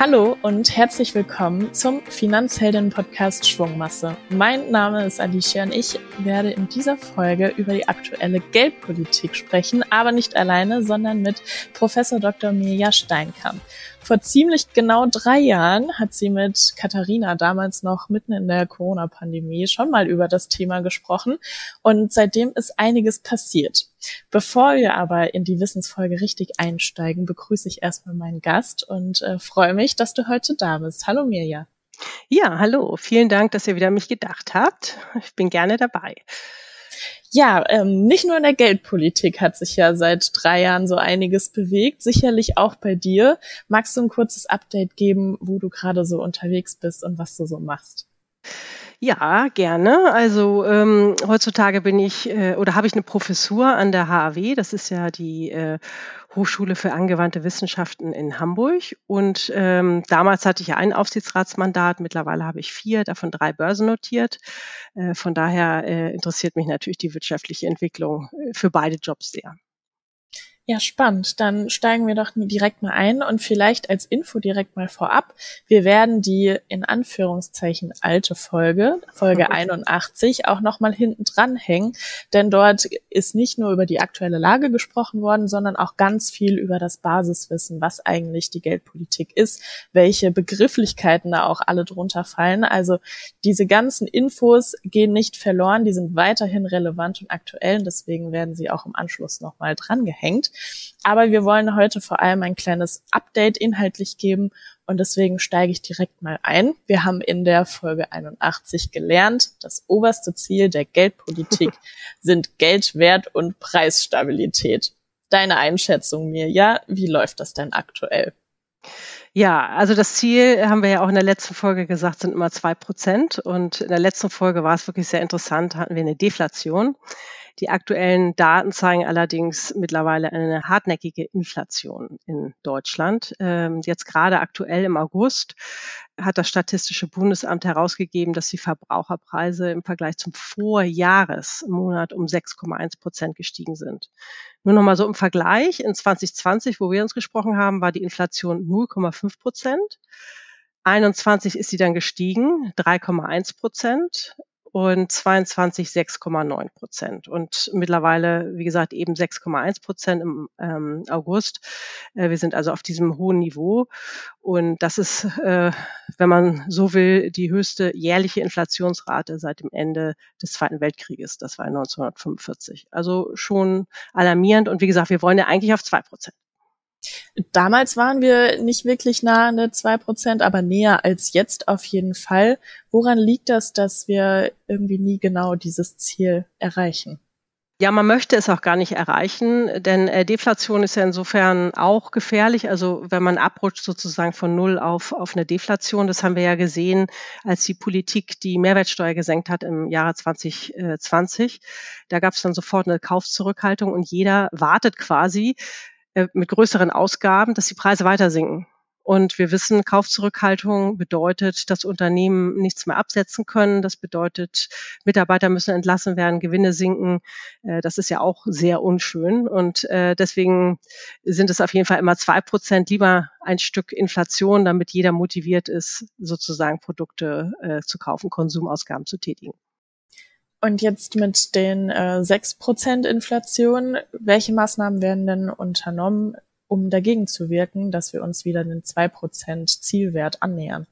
Hallo und herzlich willkommen zum Finanzhelden-Podcast Schwungmasse. Mein Name ist Alicia und ich werde in dieser Folge über die aktuelle Geldpolitik sprechen, aber nicht alleine, sondern mit Professor Dr. Mirja Steinkamp. Vor ziemlich genau drei Jahren hat sie mit Katharina damals noch mitten in der Corona-Pandemie schon mal über das Thema gesprochen und seitdem ist einiges passiert. Bevor wir aber in die Wissensfolge richtig einsteigen, begrüße ich erstmal meinen Gast und äh, freue mich, dass du heute da bist. Hallo Mirja. Ja, hallo. Vielen Dank, dass ihr wieder an mich gedacht habt. Ich bin gerne dabei. Ja, ähm, nicht nur in der Geldpolitik hat sich ja seit drei Jahren so einiges bewegt, sicherlich auch bei dir. Magst du ein kurzes Update geben, wo du gerade so unterwegs bist und was du so machst? Ja, gerne. Also ähm, heutzutage bin ich äh, oder habe ich eine Professur an der HAW. Das ist ja die äh, Hochschule für angewandte Wissenschaften in Hamburg. Und ähm, damals hatte ich ja ein Aufsichtsratsmandat. Mittlerweile habe ich vier, davon drei börsennotiert. Äh, von daher äh, interessiert mich natürlich die wirtschaftliche Entwicklung äh, für beide Jobs sehr. Ja, spannend. Dann steigen wir doch direkt mal ein und vielleicht als Info direkt mal vorab. Wir werden die in Anführungszeichen alte Folge, Folge 81, auch nochmal hinten dran hängen, denn dort ist nicht nur über die aktuelle Lage gesprochen worden, sondern auch ganz viel über das Basiswissen, was eigentlich die Geldpolitik ist, welche Begrifflichkeiten da auch alle drunter fallen. Also diese ganzen Infos gehen nicht verloren, die sind weiterhin relevant und aktuell und deswegen werden sie auch im Anschluss nochmal dran gehängt. Aber wir wollen heute vor allem ein kleines Update inhaltlich geben und deswegen steige ich direkt mal ein. Wir haben in der Folge 81 gelernt, das oberste Ziel der Geldpolitik sind Geldwert und Preisstabilität. Deine Einschätzung mir, ja, wie läuft das denn aktuell? Ja, also das Ziel haben wir ja auch in der letzten Folge gesagt, sind immer zwei Prozent. Und in der letzten Folge war es wirklich sehr interessant, hatten wir eine Deflation. Die aktuellen Daten zeigen allerdings mittlerweile eine hartnäckige Inflation in Deutschland. Ähm, jetzt gerade aktuell im August hat das Statistische Bundesamt herausgegeben, dass die Verbraucherpreise im Vergleich zum Vorjahresmonat um 6,1 Prozent gestiegen sind. Nur noch mal so im Vergleich. In 2020, wo wir uns gesprochen haben, war die Inflation 0,5 Prozent. 21 ist sie dann gestiegen, 3,1 Prozent und 22 6,9 Prozent. Und mittlerweile, wie gesagt, eben 6,1 Prozent im ähm, August. Äh, wir sind also auf diesem hohen Niveau. Und das ist, äh, wenn man so will, die höchste jährliche Inflationsrate seit dem Ende des Zweiten Weltkrieges. Das war 1945. Also schon alarmierend. Und wie gesagt, wir wollen ja eigentlich auf zwei Prozent. Damals waren wir nicht wirklich nah an der zwei Prozent, aber näher als jetzt auf jeden Fall. Woran liegt das, dass wir irgendwie nie genau dieses Ziel erreichen? Ja, man möchte es auch gar nicht erreichen, denn äh, Deflation ist ja insofern auch gefährlich. Also wenn man abrutscht sozusagen von Null auf, auf eine Deflation, das haben wir ja gesehen, als die Politik die Mehrwertsteuer gesenkt hat im Jahre 2020. Da gab es dann sofort eine Kaufzurückhaltung und jeder wartet quasi, äh, mit größeren Ausgaben, dass die Preise weiter sinken. Und wir wissen, Kaufzurückhaltung bedeutet, dass Unternehmen nichts mehr absetzen können. Das bedeutet, Mitarbeiter müssen entlassen werden, Gewinne sinken. Äh, das ist ja auch sehr unschön. Und äh, deswegen sind es auf jeden Fall immer zwei Prozent lieber ein Stück Inflation, damit jeder motiviert ist, sozusagen Produkte zu kaufen, Konsumausgaben zu tätigen. Und jetzt mit den äh, 6% Inflation, welche Maßnahmen werden denn unternommen, um dagegen zu wirken, dass wir uns wieder den 2% Zielwert annähern?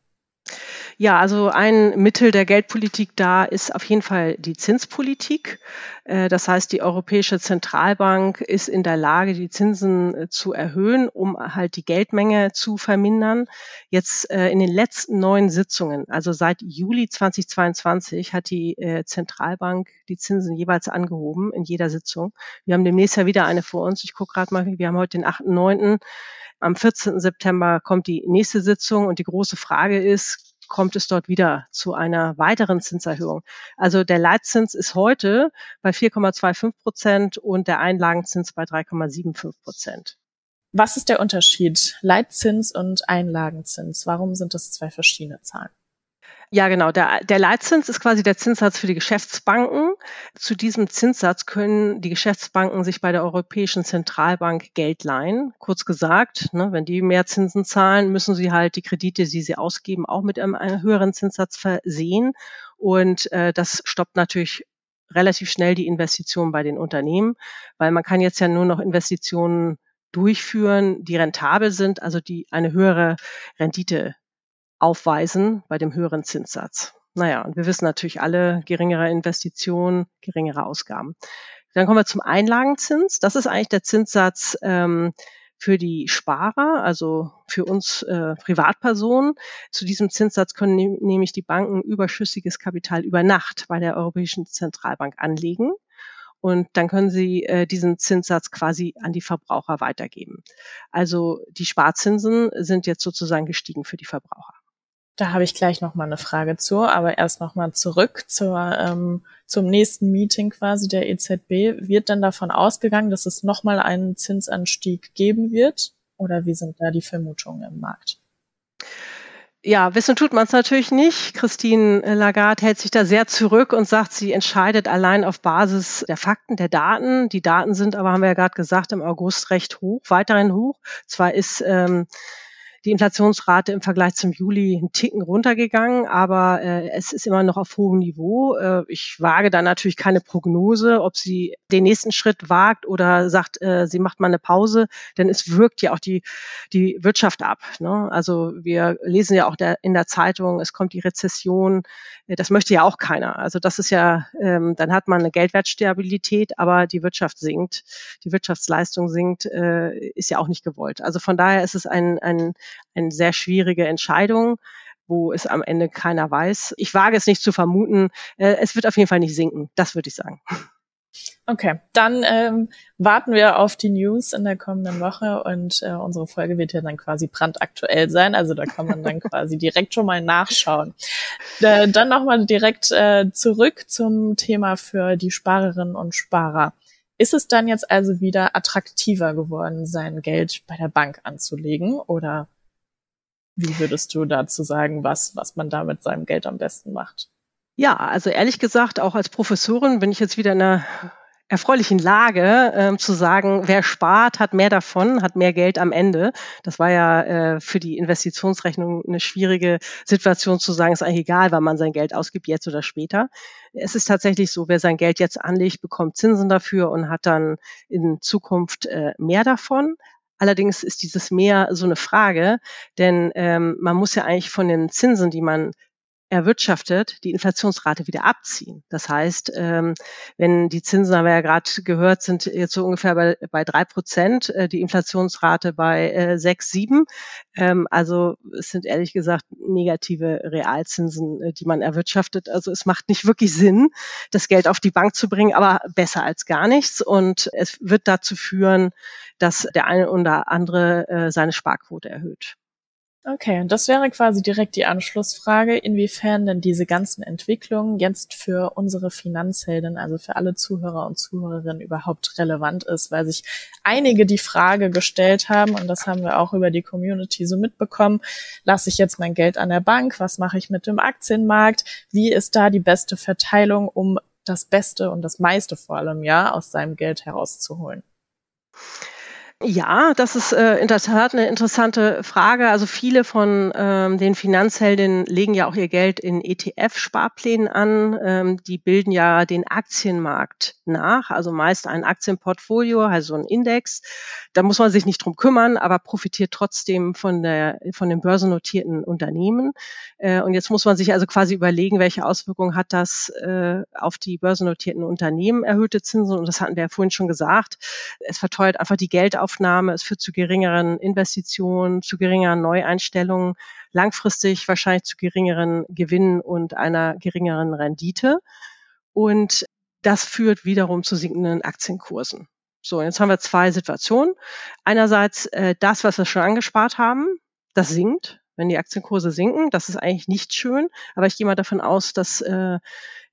Ja, also ein Mittel der Geldpolitik da ist auf jeden Fall die Zinspolitik. Äh, das heißt, die Europäische Zentralbank ist in der Lage, die Zinsen äh, zu erhöhen, um halt die Geldmenge zu vermindern. Jetzt äh, in den letzten neun Sitzungen, also seit Juli 2022, hat die Zentralbank die Zinsen jeweils angehoben in jeder Sitzung. Wir haben demnächst ja wieder eine vor uns. Ich gucke gerade mal, wir haben heute den 8.9. Am 14. September kommt die nächste Sitzung und die große Frage ist, kommt es dort wieder zu einer weiteren Zinserhöhung. Also der Leitzins ist heute bei 4,25 Prozent und der Einlagenzins bei 3,75 Prozent. Was ist der Unterschied Leitzins und Einlagenzins? Warum sind das zwei verschiedene Zahlen? Ja, genau. Der, der Leitzins ist quasi der Zinssatz für die Geschäftsbanken. Zu diesem Zinssatz können die Geschäftsbanken sich bei der Europäischen Zentralbank Geld leihen. Kurz gesagt, ne, wenn die mehr Zinsen zahlen, müssen sie halt die Kredite, die sie ausgeben, auch mit einem, einem höheren Zinssatz versehen. Und äh, das stoppt natürlich relativ schnell die Investitionen bei den Unternehmen, weil man kann jetzt ja nur noch Investitionen durchführen, die rentabel sind, also die eine höhere Rendite aufweisen bei dem höheren Zinssatz. Naja, und wir wissen natürlich alle, geringere Investitionen, geringere Ausgaben. Dann kommen wir zum Einlagenzins. Das ist eigentlich der Zinssatz ähm, für die Sparer, also für uns äh, Privatpersonen. Zu diesem Zinssatz können ne nämlich die Banken überschüssiges Kapital über Nacht bei der Europäischen Zentralbank anlegen. Und dann können Sie äh, diesen Zinssatz quasi an die Verbraucher weitergeben. Also die Sparzinsen sind jetzt sozusagen gestiegen für die Verbraucher. Da habe ich gleich noch mal eine Frage zu, aber erst noch mal zurück zur, ähm, zum nächsten Meeting quasi der EZB. Wird dann davon ausgegangen, dass es noch mal einen Zinsanstieg geben wird? Oder wie sind da die Vermutungen im Markt? Ja, wissen tut man es natürlich nicht. Christine Lagarde hält sich da sehr zurück und sagt, sie entscheidet allein auf Basis der Fakten, der Daten. Die Daten sind aber, haben wir ja gerade gesagt, im August recht hoch, weiterhin hoch. Zwar ist ähm, die Inflationsrate im Vergleich zum Juli einen Ticken runtergegangen, aber äh, es ist immer noch auf hohem Niveau. Äh, ich wage da natürlich keine Prognose, ob sie den nächsten Schritt wagt oder sagt, äh, sie macht mal eine Pause, denn es wirkt ja auch die, die Wirtschaft ab. Ne? Also wir lesen ja auch der, in der Zeitung, es kommt die Rezession. Äh, das möchte ja auch keiner. Also das ist ja, ähm, dann hat man eine Geldwertstabilität, aber die Wirtschaft sinkt, die Wirtschaftsleistung sinkt, äh, ist ja auch nicht gewollt. Also von daher ist es ein, ein eine sehr schwierige Entscheidung wo es am Ende keiner weiß. Ich wage es nicht zu vermuten. Äh, es wird auf jeden Fall nicht sinken. Das würde ich sagen. Okay, dann ähm, warten wir auf die News in der kommenden Woche und äh, unsere Folge wird ja dann quasi brandaktuell sein. Also da kann man dann quasi direkt schon mal nachschauen. Äh, dann nochmal direkt äh, zurück zum Thema für die Sparerinnen und Sparer. Ist es dann jetzt also wieder attraktiver geworden, sein Geld bei der Bank anzulegen oder wie würdest du dazu sagen, was, was man da mit seinem Geld am besten macht? Ja, also ehrlich gesagt, auch als Professorin bin ich jetzt wieder in einer erfreulichen Lage, ähm, zu sagen, wer spart, hat mehr davon, hat mehr Geld am Ende. Das war ja äh, für die Investitionsrechnung eine schwierige Situation zu sagen, ist eigentlich egal, wann man sein Geld ausgibt, jetzt oder später. Es ist tatsächlich so, wer sein Geld jetzt anlegt, bekommt Zinsen dafür und hat dann in Zukunft äh, mehr davon. Allerdings ist dieses mehr so eine Frage, denn ähm, man muss ja eigentlich von den Zinsen, die man erwirtschaftet, die Inflationsrate wieder abziehen. Das heißt, ähm, wenn die Zinsen, haben wir ja gerade gehört, sind jetzt so ungefähr bei, drei Prozent, äh, die Inflationsrate bei äh, sechs, sieben. Ähm, also es sind ehrlich gesagt negative Realzinsen, äh, die man erwirtschaftet. Also es macht nicht wirklich Sinn, das Geld auf die Bank zu bringen, aber besser als gar nichts. Und es wird dazu führen, dass der eine oder andere seine Sparquote erhöht. Okay, das wäre quasi direkt die Anschlussfrage, inwiefern denn diese ganzen Entwicklungen jetzt für unsere Finanzhelden, also für alle Zuhörer und Zuhörerinnen überhaupt relevant ist, weil sich einige die Frage gestellt haben, und das haben wir auch über die Community so mitbekommen, lasse ich jetzt mein Geld an der Bank, was mache ich mit dem Aktienmarkt, wie ist da die beste Verteilung, um das Beste und das meiste vor allem ja aus seinem Geld herauszuholen? Ja, das ist äh, in der Tat eine interessante Frage. Also viele von ähm, den Finanzheldinnen legen ja auch ihr Geld in ETF-Sparplänen an. Ähm, die bilden ja den Aktienmarkt nach, also meist ein Aktienportfolio, also ein Index. Da muss man sich nicht drum kümmern, aber profitiert trotzdem von der von den börsennotierten Unternehmen. Äh, und jetzt muss man sich also quasi überlegen, welche Auswirkungen hat das äh, auf die börsennotierten Unternehmen erhöhte Zinsen. Und das hatten wir ja vorhin schon gesagt. Es verteuert einfach die Geldaufnahme Aufnahme, es führt zu geringeren Investitionen, zu geringeren Neueinstellungen, langfristig wahrscheinlich zu geringeren Gewinnen und einer geringeren Rendite. Und das führt wiederum zu sinkenden Aktienkursen. So, jetzt haben wir zwei Situationen. Einerseits äh, das, was wir schon angespart haben, das sinkt, wenn die Aktienkurse sinken. Das ist eigentlich nicht schön, aber ich gehe mal davon aus, dass äh,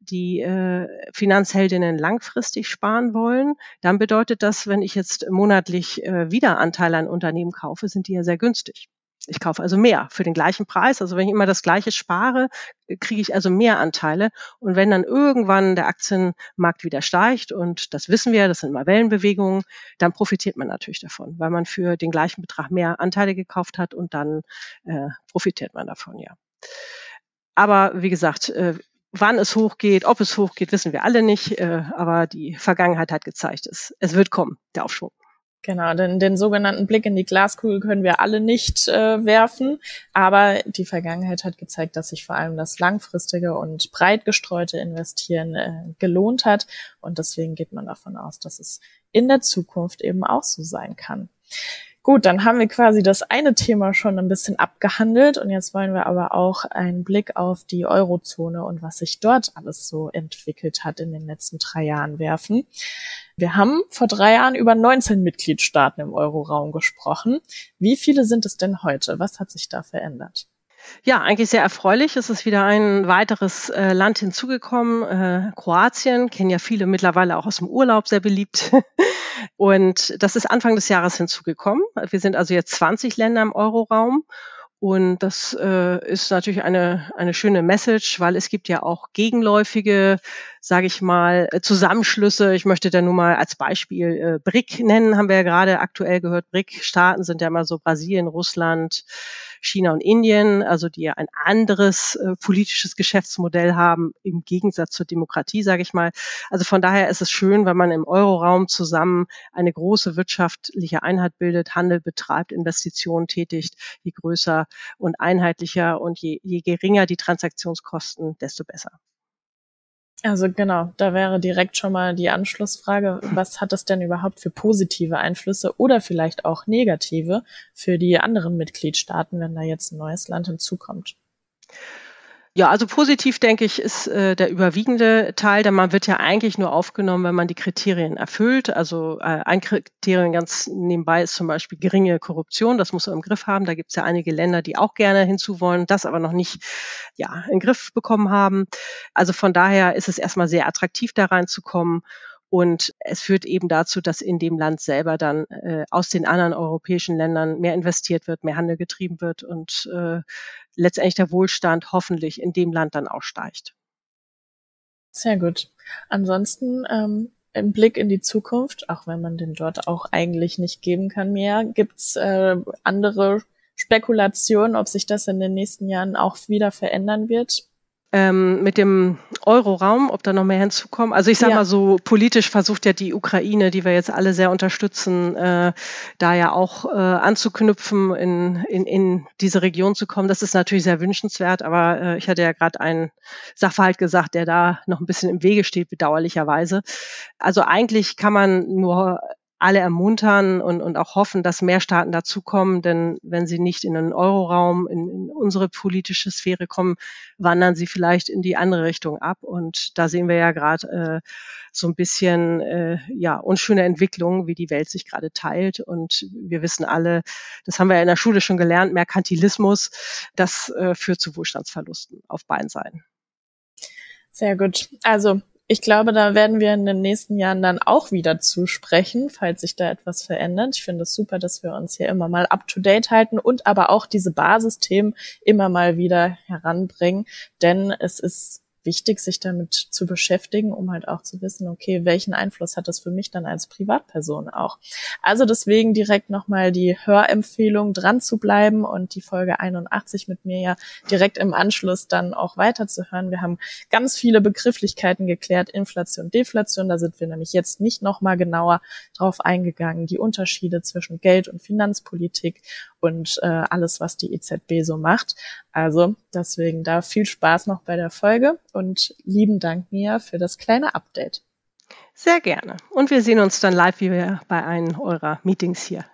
die äh, Finanzheldinnen langfristig sparen wollen, dann bedeutet das, wenn ich jetzt monatlich äh, wieder Anteile an Unternehmen kaufe, sind die ja sehr günstig. Ich kaufe also mehr für den gleichen Preis. Also wenn ich immer das gleiche spare, kriege ich also mehr Anteile. Und wenn dann irgendwann der Aktienmarkt wieder steigt, und das wissen wir, das sind immer Wellenbewegungen, dann profitiert man natürlich davon, weil man für den gleichen Betrag mehr Anteile gekauft hat und dann äh, profitiert man davon, ja. Aber wie gesagt, äh, wann es hochgeht, ob es hochgeht, wissen wir alle nicht. Äh, aber die Vergangenheit hat gezeigt, es, es wird kommen, der Aufschwung. Genau, denn den sogenannten Blick in die Glaskugel können wir alle nicht äh, werfen, aber die Vergangenheit hat gezeigt, dass sich vor allem das langfristige und breit gestreute Investieren äh, gelohnt hat und deswegen geht man davon aus, dass es in der Zukunft eben auch so sein kann. Gut, dann haben wir quasi das eine Thema schon ein bisschen abgehandelt und jetzt wollen wir aber auch einen Blick auf die Eurozone und was sich dort alles so entwickelt hat in den letzten drei Jahren werfen. Wir haben vor drei Jahren über 19 Mitgliedstaaten im Euroraum gesprochen. Wie viele sind es denn heute? Was hat sich da verändert? Ja, eigentlich sehr erfreulich. Es ist wieder ein weiteres äh, Land hinzugekommen. Äh, Kroatien kennen ja viele mittlerweile auch aus dem Urlaub sehr beliebt. Und das ist Anfang des Jahres hinzugekommen. Wir sind also jetzt 20 Länder im Euroraum. Und das äh, ist natürlich eine, eine schöne Message, weil es gibt ja auch gegenläufige, sage ich mal, Zusammenschlüsse. Ich möchte da nur mal als Beispiel äh, BRIC nennen, haben wir ja gerade aktuell gehört. BRIC-Staaten sind ja immer so Brasilien, Russland, China und Indien, also die ja ein anderes äh, politisches Geschäftsmodell haben im Gegensatz zur Demokratie, sage ich mal. Also von daher ist es schön, wenn man im Euroraum zusammen eine große wirtschaftliche Einheit bildet, Handel betreibt, Investitionen tätigt. Je größer und einheitlicher und je, je geringer die Transaktionskosten, desto besser. Also genau, da wäre direkt schon mal die Anschlussfrage, was hat es denn überhaupt für positive Einflüsse oder vielleicht auch negative für die anderen Mitgliedstaaten, wenn da jetzt ein neues Land hinzukommt? Ja, also positiv denke ich, ist äh, der überwiegende Teil, denn man wird ja eigentlich nur aufgenommen, wenn man die Kriterien erfüllt. Also äh, ein Kriterium ganz nebenbei ist zum Beispiel geringe Korruption. Das muss man im Griff haben. Da gibt es ja einige Länder, die auch gerne hinzu wollen, das aber noch nicht ja, in Griff bekommen haben. Also von daher ist es erstmal sehr attraktiv, da reinzukommen. Und es führt eben dazu, dass in dem Land selber dann äh, aus den anderen europäischen Ländern mehr investiert wird, mehr Handel getrieben wird und äh, letztendlich der Wohlstand hoffentlich in dem Land dann auch steigt. Sehr gut. Ansonsten ähm, im Blick in die Zukunft, auch wenn man den dort auch eigentlich nicht geben kann mehr, gibt's äh, andere Spekulationen, ob sich das in den nächsten Jahren auch wieder verändern wird? Ähm, mit dem Euroraum, ob da noch mehr hinzukommen. Also ich sage ja. mal so, politisch versucht ja die Ukraine, die wir jetzt alle sehr unterstützen, äh, da ja auch äh, anzuknüpfen, in, in, in diese Region zu kommen. Das ist natürlich sehr wünschenswert, aber äh, ich hatte ja gerade einen Sachverhalt gesagt, der da noch ein bisschen im Wege steht, bedauerlicherweise. Also eigentlich kann man nur alle ermuntern und, und auch hoffen, dass mehr Staaten dazukommen, denn wenn sie nicht in den Euroraum, in, in unsere politische Sphäre kommen, wandern sie vielleicht in die andere Richtung ab. Und da sehen wir ja gerade äh, so ein bisschen äh, ja unschöne Entwicklungen, wie die Welt sich gerade teilt. Und wir wissen alle, das haben wir ja in der Schule schon gelernt, Merkantilismus, das äh, führt zu Wohlstandsverlusten auf beiden Seiten. Sehr gut. Also ich glaube, da werden wir in den nächsten Jahren dann auch wieder zusprechen, falls sich da etwas verändert. Ich finde es super, dass wir uns hier immer mal up to date halten und aber auch diese Basisthemen immer mal wieder heranbringen, denn es ist wichtig, sich damit zu beschäftigen, um halt auch zu wissen, okay, welchen Einfluss hat das für mich dann als Privatperson auch. Also deswegen direkt nochmal die Hörempfehlung, dran zu bleiben und die Folge 81 mit mir ja direkt im Anschluss dann auch weiterzuhören. Wir haben ganz viele Begrifflichkeiten geklärt, Inflation, Deflation, da sind wir nämlich jetzt nicht nochmal genauer drauf eingegangen, die Unterschiede zwischen Geld- und Finanzpolitik und äh, alles, was die EZB so macht. Also deswegen da viel Spaß noch bei der Folge und lieben Dank Mia für das kleine Update. Sehr gerne. Und wir sehen uns dann live wie bei einem eurer Meetings hier.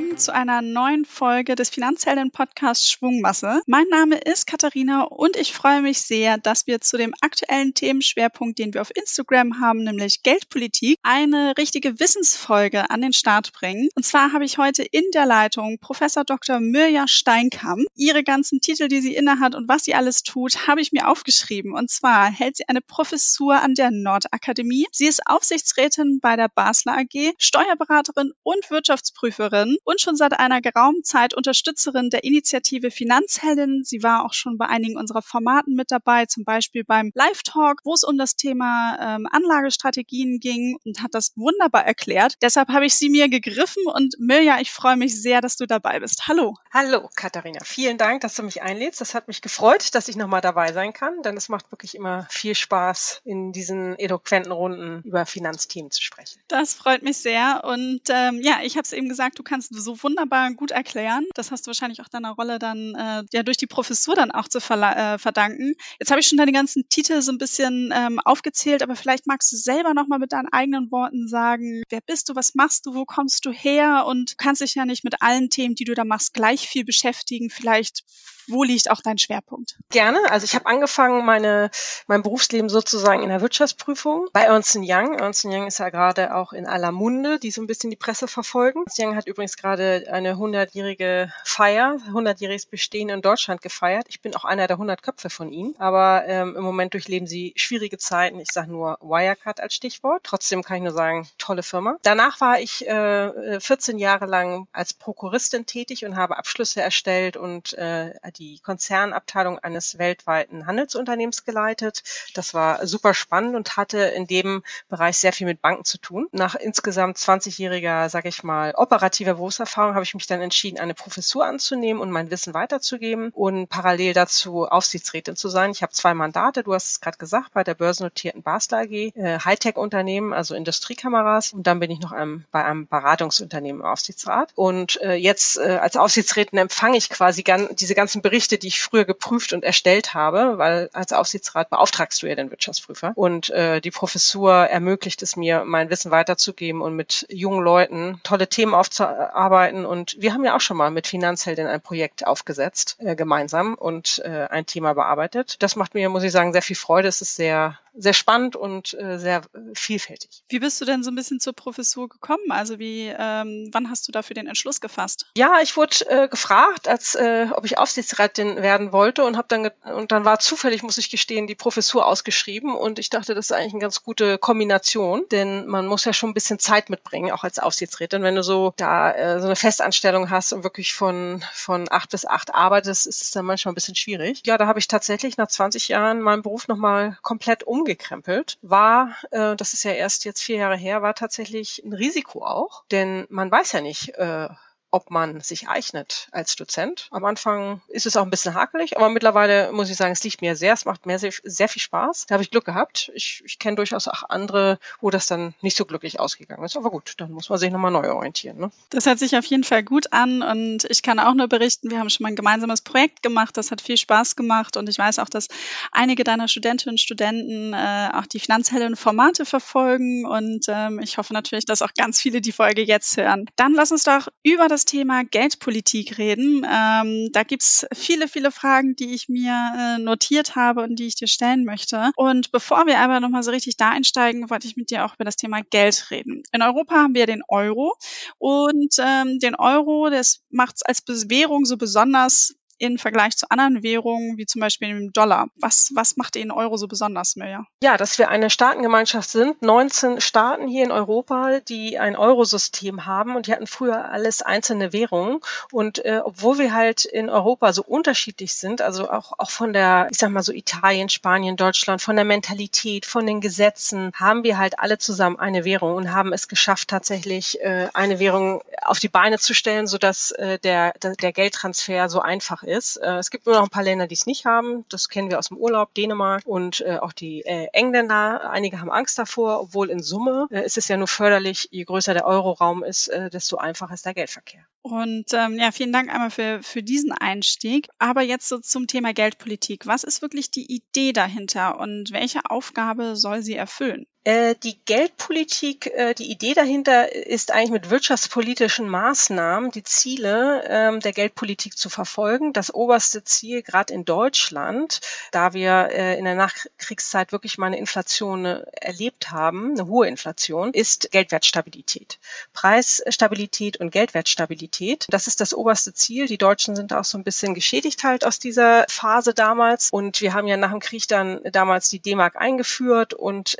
Willkommen zu einer neuen Folge des Finanzhelden Podcasts Schwungmasse. Mein Name ist Katharina und ich freue mich sehr, dass wir zu dem aktuellen Themenschwerpunkt, den wir auf Instagram haben, nämlich Geldpolitik, eine richtige Wissensfolge an den Start bringen. Und zwar habe ich heute in der Leitung Professor Dr. Mirja Steinkamp. Ihre ganzen Titel, die sie innehat und was sie alles tut, habe ich mir aufgeschrieben. Und zwar hält sie eine Professur an der Nordakademie. Sie ist Aufsichtsrätin bei der Basler AG, Steuerberaterin und Wirtschaftsprüferin und schon seit einer geraumen Zeit Unterstützerin der Initiative Finanzheldin. Sie war auch schon bei einigen unserer Formaten mit dabei, zum Beispiel beim Live Talk, wo es um das Thema ähm, Anlagestrategien ging und hat das wunderbar erklärt. Deshalb habe ich sie mir gegriffen und Mirja, ich freue mich sehr, dass du dabei bist. Hallo. Hallo, Katharina. Vielen Dank, dass du mich einlädst. Das hat mich gefreut, dass ich nochmal dabei sein kann, denn es macht wirklich immer viel Spaß, in diesen eloquenten Runden über Finanzthemen zu sprechen. Das freut mich sehr. Und ähm, ja, ich habe es eben gesagt, du kannst so wunderbar gut erklären. Das hast du wahrscheinlich auch deiner Rolle dann äh, ja durch die Professur dann auch zu äh, verdanken. Jetzt habe ich schon deine ganzen Titel so ein bisschen ähm, aufgezählt, aber vielleicht magst du selber nochmal mit deinen eigenen Worten sagen, wer bist du, was machst du, wo kommst du her und du kannst dich ja nicht mit allen Themen, die du da machst, gleich viel beschäftigen. Vielleicht wo liegt auch dein Schwerpunkt? Gerne. Also ich habe angefangen, meine, mein Berufsleben sozusagen in der Wirtschaftsprüfung bei Ernst Young. Ernst Young ist ja gerade auch in aller Munde, die so ein bisschen die Presse verfolgen. Ernst Young hat übrigens gerade eine 100-jährige Feier, 100-jähriges Bestehen in Deutschland gefeiert. Ich bin auch einer der 100 Köpfe von ihnen. Aber ähm, im Moment durchleben sie schwierige Zeiten. Ich sage nur Wirecard als Stichwort. Trotzdem kann ich nur sagen, tolle Firma. Danach war ich äh, 14 Jahre lang als Prokuristin tätig und habe Abschlüsse erstellt und äh, die Konzernabteilung eines weltweiten Handelsunternehmens geleitet. Das war super spannend und hatte in dem Bereich sehr viel mit Banken zu tun. Nach insgesamt 20-jähriger, sage ich mal, operativer Berufserfahrung habe ich mich dann entschieden, eine Professur anzunehmen und mein Wissen weiterzugeben und parallel dazu Aufsichtsrätin zu sein. Ich habe zwei Mandate, du hast es gerade gesagt, bei der börsennotierten Basler AG, äh, Hightech-Unternehmen, also Industriekameras und dann bin ich noch einem, bei einem Beratungsunternehmen im Aufsichtsrat. Und äh, jetzt äh, als Aufsichtsrätin empfange ich quasi gan diese ganzen Berichte, die ich früher geprüft und erstellt habe, weil als Aufsichtsrat beauftragst du ja den Wirtschaftsprüfer. Und äh, die Professur ermöglicht es mir, mein Wissen weiterzugeben und mit jungen Leuten tolle Themen aufzuarbeiten. Und wir haben ja auch schon mal mit Finanzheldin ein Projekt aufgesetzt, äh, gemeinsam und äh, ein Thema bearbeitet. Das macht mir, muss ich sagen, sehr viel Freude. Es ist sehr sehr spannend und äh, sehr vielfältig. Wie bist du denn so ein bisschen zur Professur gekommen? Also wie, ähm, wann hast du dafür den Entschluss gefasst? Ja, ich wurde äh, gefragt, als äh, ob ich Aufsichtsrätin werden wollte und habe dann und dann war zufällig, muss ich gestehen, die Professur ausgeschrieben und ich dachte, das ist eigentlich eine ganz gute Kombination, denn man muss ja schon ein bisschen Zeit mitbringen, auch als Aufsichtsrätin. Wenn du so da äh, so eine Festanstellung hast und wirklich von von acht bis acht arbeitest, ist es dann manchmal ein bisschen schwierig. Ja, da habe ich tatsächlich nach 20 Jahren meinen Beruf nochmal komplett um umgekrempelt, war, äh, das ist ja erst jetzt vier Jahre her, war tatsächlich ein Risiko auch, denn man weiß ja nicht, äh, ob man sich eignet als Dozent. Am Anfang ist es auch ein bisschen hakelig, aber mittlerweile muss ich sagen, es liegt mir sehr, es macht mir sehr, sehr viel Spaß. Da habe ich Glück gehabt. Ich, ich kenne durchaus auch andere, wo das dann nicht so glücklich ausgegangen ist. Aber gut, dann muss man sich nochmal neu orientieren. Ne? Das hört sich auf jeden Fall gut an und ich kann auch nur berichten, wir haben schon mal ein gemeinsames Projekt gemacht, das hat viel Spaß gemacht und ich weiß auch, dass einige deiner Studentinnen und Studenten äh, auch die finanziellen Formate verfolgen und ähm, ich hoffe natürlich, dass auch ganz viele die Folge jetzt hören. Dann lass uns doch über das das Thema Geldpolitik reden. Ähm, da gibt's viele, viele Fragen, die ich mir äh, notiert habe und die ich dir stellen möchte. Und bevor wir aber nochmal so richtig da einsteigen, wollte ich mit dir auch über das Thema Geld reden. In Europa haben wir den Euro und ähm, den Euro, das macht es als Währung so besonders im Vergleich zu anderen Währungen, wie zum Beispiel dem Dollar. Was, was macht den Euro so besonders, Mirja? Ja, dass wir eine Staatengemeinschaft sind. 19 Staaten hier in Europa, die ein Eurosystem haben und die hatten früher alles einzelne Währungen. Und äh, obwohl wir halt in Europa so unterschiedlich sind, also auch, auch von der, ich sag mal so Italien, Spanien, Deutschland, von der Mentalität, von den Gesetzen, haben wir halt alle zusammen eine Währung und haben es geschafft, tatsächlich äh, eine Währung auf die Beine zu stellen, sodass äh, der, der Geldtransfer so einfach ist ist. Äh, es gibt nur noch ein paar Länder, die es nicht haben. Das kennen wir aus dem Urlaub, Dänemark und äh, auch die äh, Engländer. Einige haben Angst davor, obwohl in Summe ist es ja nur förderlich, je größer der Euroraum ist, desto einfacher ist der Geldverkehr. Und ähm, ja, vielen Dank einmal für, für diesen Einstieg. Aber jetzt so zum Thema Geldpolitik. Was ist wirklich die Idee dahinter und welche Aufgabe soll sie erfüllen? Äh, die Geldpolitik, äh, die Idee dahinter ist eigentlich mit wirtschaftspolitischen Maßnahmen die Ziele ähm, der Geldpolitik zu verfolgen. Das oberste Ziel, gerade in Deutschland, da wir äh, in der Nachkriegszeit wirklich mal eine Inflation erlebt haben, eine hohe Inflation, ist Geldwertstabilität. Preisstabilität und Geldwertstabilität. Das ist das oberste Ziel. Die Deutschen sind auch so ein bisschen geschädigt halt aus dieser Phase damals. Und wir haben ja nach dem Krieg dann damals die D-Mark eingeführt und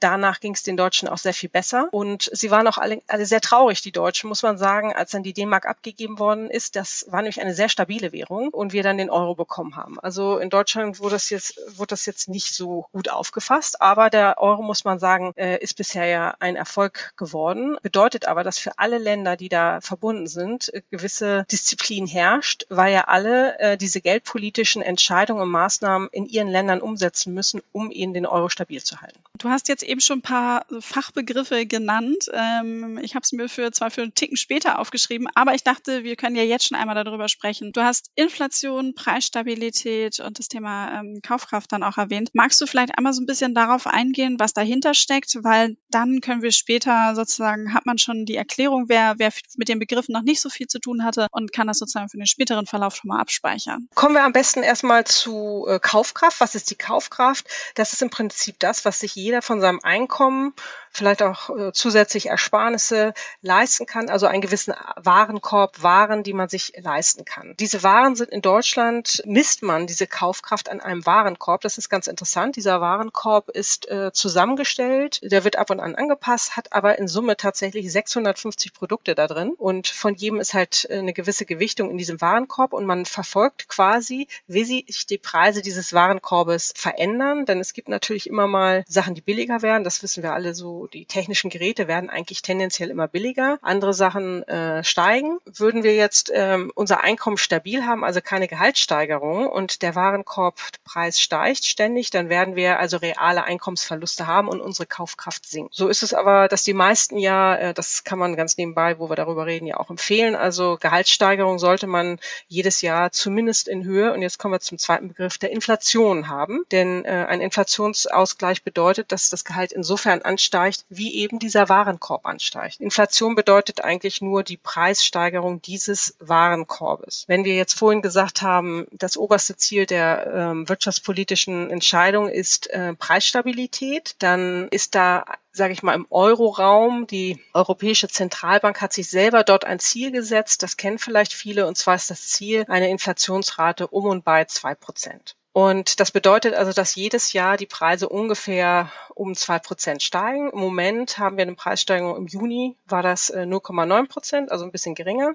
Danach ging es den Deutschen auch sehr viel besser. Und sie waren auch alle, alle sehr traurig, die Deutschen, muss man sagen, als dann die D-Mark abgegeben worden ist. Das war nämlich eine sehr stabile Währung und wir dann den Euro bekommen haben. Also in Deutschland wurde das jetzt, wurde das jetzt nicht so gut aufgefasst. Aber der Euro, muss man sagen, äh, ist bisher ja ein Erfolg geworden. Bedeutet aber, dass für alle Länder, die da verbunden sind, äh, gewisse Disziplin herrscht, weil ja alle äh, diese geldpolitischen Entscheidungen und Maßnahmen in ihren Ländern umsetzen müssen, um ihnen den Euro stabil zu halten. Du hast jetzt eben schon ein paar Fachbegriffe genannt. Ähm, ich habe es mir für zwar für einen Ticken später aufgeschrieben, aber ich dachte, wir können ja jetzt schon einmal darüber sprechen. Du hast Inflation, Preisstabilität und das Thema ähm, Kaufkraft dann auch erwähnt. Magst du vielleicht einmal so ein bisschen darauf eingehen, was dahinter steckt? Weil dann können wir später sozusagen, hat man schon die Erklärung, wer, wer mit den Begriffen noch nicht so viel zu tun hatte und kann das sozusagen für den späteren Verlauf schon mal abspeichern. Kommen wir am besten erstmal zu äh, Kaufkraft. Was ist die Kaufkraft? Das ist im Prinzip das, was sich jeder von seinem Einkommen vielleicht auch äh, zusätzlich Ersparnisse leisten kann, also einen gewissen Warenkorb Waren, die man sich leisten kann. Diese Waren sind in Deutschland, misst man diese Kaufkraft an einem Warenkorb. Das ist ganz interessant. Dieser Warenkorb ist äh, zusammengestellt, der wird ab und an angepasst, hat aber in Summe tatsächlich 650 Produkte da drin und von jedem ist halt äh, eine gewisse Gewichtung in diesem Warenkorb und man verfolgt quasi, wie sich die Preise dieses Warenkorbes verändern, denn es gibt natürlich immer mal Sachen, die billiger werden. Das wissen wir alle so die technischen Geräte werden eigentlich tendenziell immer billiger. Andere Sachen äh, steigen. Würden wir jetzt ähm, unser Einkommen stabil haben, also keine Gehaltssteigerung und der Warenkorbpreis steigt ständig, dann werden wir also reale Einkommensverluste haben und unsere Kaufkraft sinkt. So ist es aber, dass die meisten ja, äh, das kann man ganz nebenbei, wo wir darüber reden, ja auch empfehlen. Also Gehaltssteigerung sollte man jedes Jahr zumindest in Höhe, und jetzt kommen wir zum zweiten Begriff, der Inflation haben. Denn äh, ein Inflationsausgleich bedeutet, dass das Gehalt insofern ansteigt, wie eben dieser Warenkorb ansteigt. Inflation bedeutet eigentlich nur die Preissteigerung dieses Warenkorbes. Wenn wir jetzt vorhin gesagt haben, das oberste Ziel der ähm, wirtschaftspolitischen Entscheidung ist äh, Preisstabilität, dann ist da sage ich mal, im Euroraum. Die Europäische Zentralbank hat sich selber dort ein Ziel gesetzt. Das kennen vielleicht viele. Und zwar ist das Ziel eine Inflationsrate um und bei zwei Prozent. Und das bedeutet also, dass jedes Jahr die Preise ungefähr um zwei Prozent steigen. Im Moment haben wir eine Preissteigerung im Juni, war das 0,9 äh, Prozent, also ein bisschen geringer.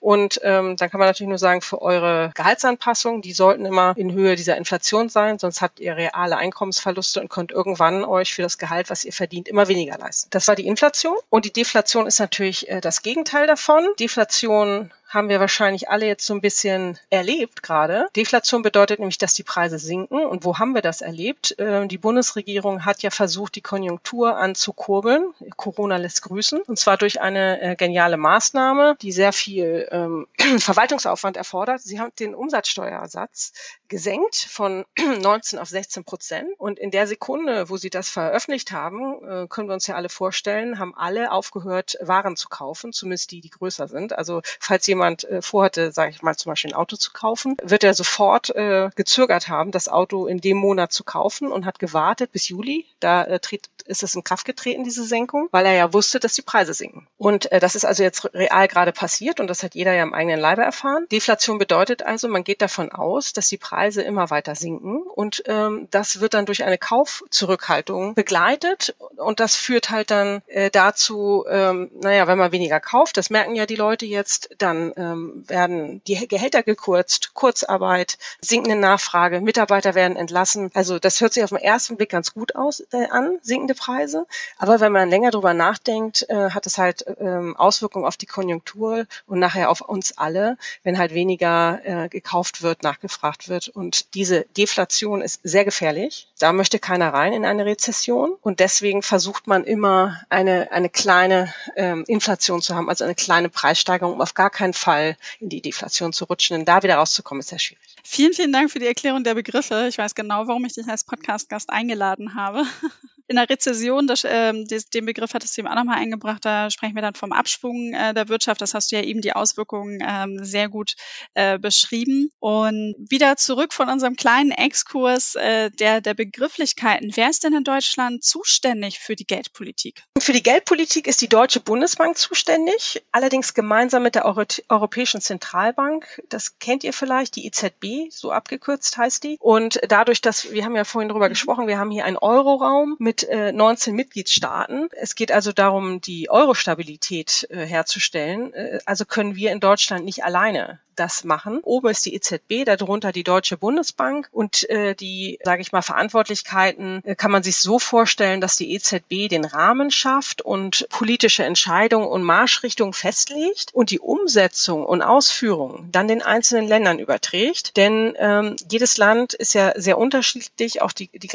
Und ähm, dann kann man natürlich nur sagen, für eure Gehaltsanpassungen, die sollten immer in Höhe dieser Inflation sein, sonst habt ihr reale Einkommensverluste und könnt irgendwann euch für das Gehalt, was ihr verdient, immer weniger leisten. Das war die Inflation. Und die Deflation ist natürlich äh, das Gegenteil davon. Deflation haben wir wahrscheinlich alle jetzt so ein bisschen erlebt gerade. Deflation bedeutet nämlich, dass die Preise sinken. Und wo haben wir das erlebt? Ähm, die Bundesregierung hat ja versucht, die Konjunktur anzukurbeln. Corona lässt grüßen. Und zwar durch eine äh, geniale Maßnahme, die sehr viel ähm, Verwaltungsaufwand erfordert. Sie haben den Umsatzsteuersatz gesenkt von 19 auf 16 Prozent. Und in der Sekunde, wo sie das veröffentlicht haben, äh, können wir uns ja alle vorstellen, haben alle aufgehört, Waren zu kaufen, zumindest die, die größer sind. Also falls jemand jemand äh, vorhatte, sage ich mal, zum Beispiel ein Auto zu kaufen, wird er sofort äh, gezögert haben, das Auto in dem Monat zu kaufen und hat gewartet bis Juli. Da äh, tritt, ist es in Kraft getreten, diese Senkung, weil er ja wusste, dass die Preise sinken. Und äh, das ist also jetzt real gerade passiert und das hat jeder ja im eigenen Leibe erfahren. Deflation bedeutet also, man geht davon aus, dass die Preise immer weiter sinken und ähm, das wird dann durch eine Kaufzurückhaltung begleitet und das führt halt dann äh, dazu, ähm, naja, wenn man weniger kauft, das merken ja die Leute jetzt, dann ähm, werden die Gehälter gekürzt, Kurzarbeit, sinkende Nachfrage, Mitarbeiter werden entlassen. Also das hört sich auf den ersten Blick ganz gut aus äh, an, sinkende Preise. Aber wenn man länger drüber nachdenkt, äh, hat es halt ähm, Auswirkungen auf die Konjunktur und nachher auf uns alle, wenn halt weniger äh, gekauft wird, nachgefragt wird. Und diese Deflation ist sehr gefährlich. Da möchte keiner rein in eine Rezession. Und deswegen versucht man immer eine, eine kleine ähm, Inflation zu haben, also eine kleine Preissteigerung, um auf gar keinen Fall in die Deflation zu rutschen. Denn da wieder rauszukommen, ist sehr schwierig. Vielen, vielen Dank für die Erklärung der Begriffe. Ich weiß genau, warum ich dich als Podcast-Gast eingeladen habe. In der Rezession, das, äh, den Begriff hattest du eben auch nochmal eingebracht, da sprechen wir dann vom Abschwung äh, der Wirtschaft. Das hast du ja eben die Auswirkungen ähm, sehr gut äh, beschrieben. Und wieder zurück von unserem kleinen Exkurs äh, der, der Begrifflichkeiten. Wer ist denn in Deutschland zuständig für die Geldpolitik? Für die Geldpolitik ist die Deutsche Bundesbank zuständig, allerdings gemeinsam mit der Euro Europäischen Zentralbank. Das kennt ihr vielleicht, die EZB, so abgekürzt heißt die. Und dadurch, dass, wir haben ja vorhin darüber mhm. gesprochen, wir haben hier einen Euroraum mit äh, 19 Mitgliedstaaten. Es geht also darum, die Euro-Stabilität äh, herzustellen. Äh, also können wir in Deutschland nicht alleine das machen. Oben ist die EZB, darunter die Deutsche Bundesbank und äh, die, sage ich mal, Verantwortlichkeiten äh, kann man sich so vorstellen, dass die EZB den Rahmen schafft und politische Entscheidungen und Marschrichtungen festlegt und die Umsetzung und Ausführung dann den einzelnen Ländern überträgt. Denn ähm, jedes Land ist ja sehr unterschiedlich, auch die, die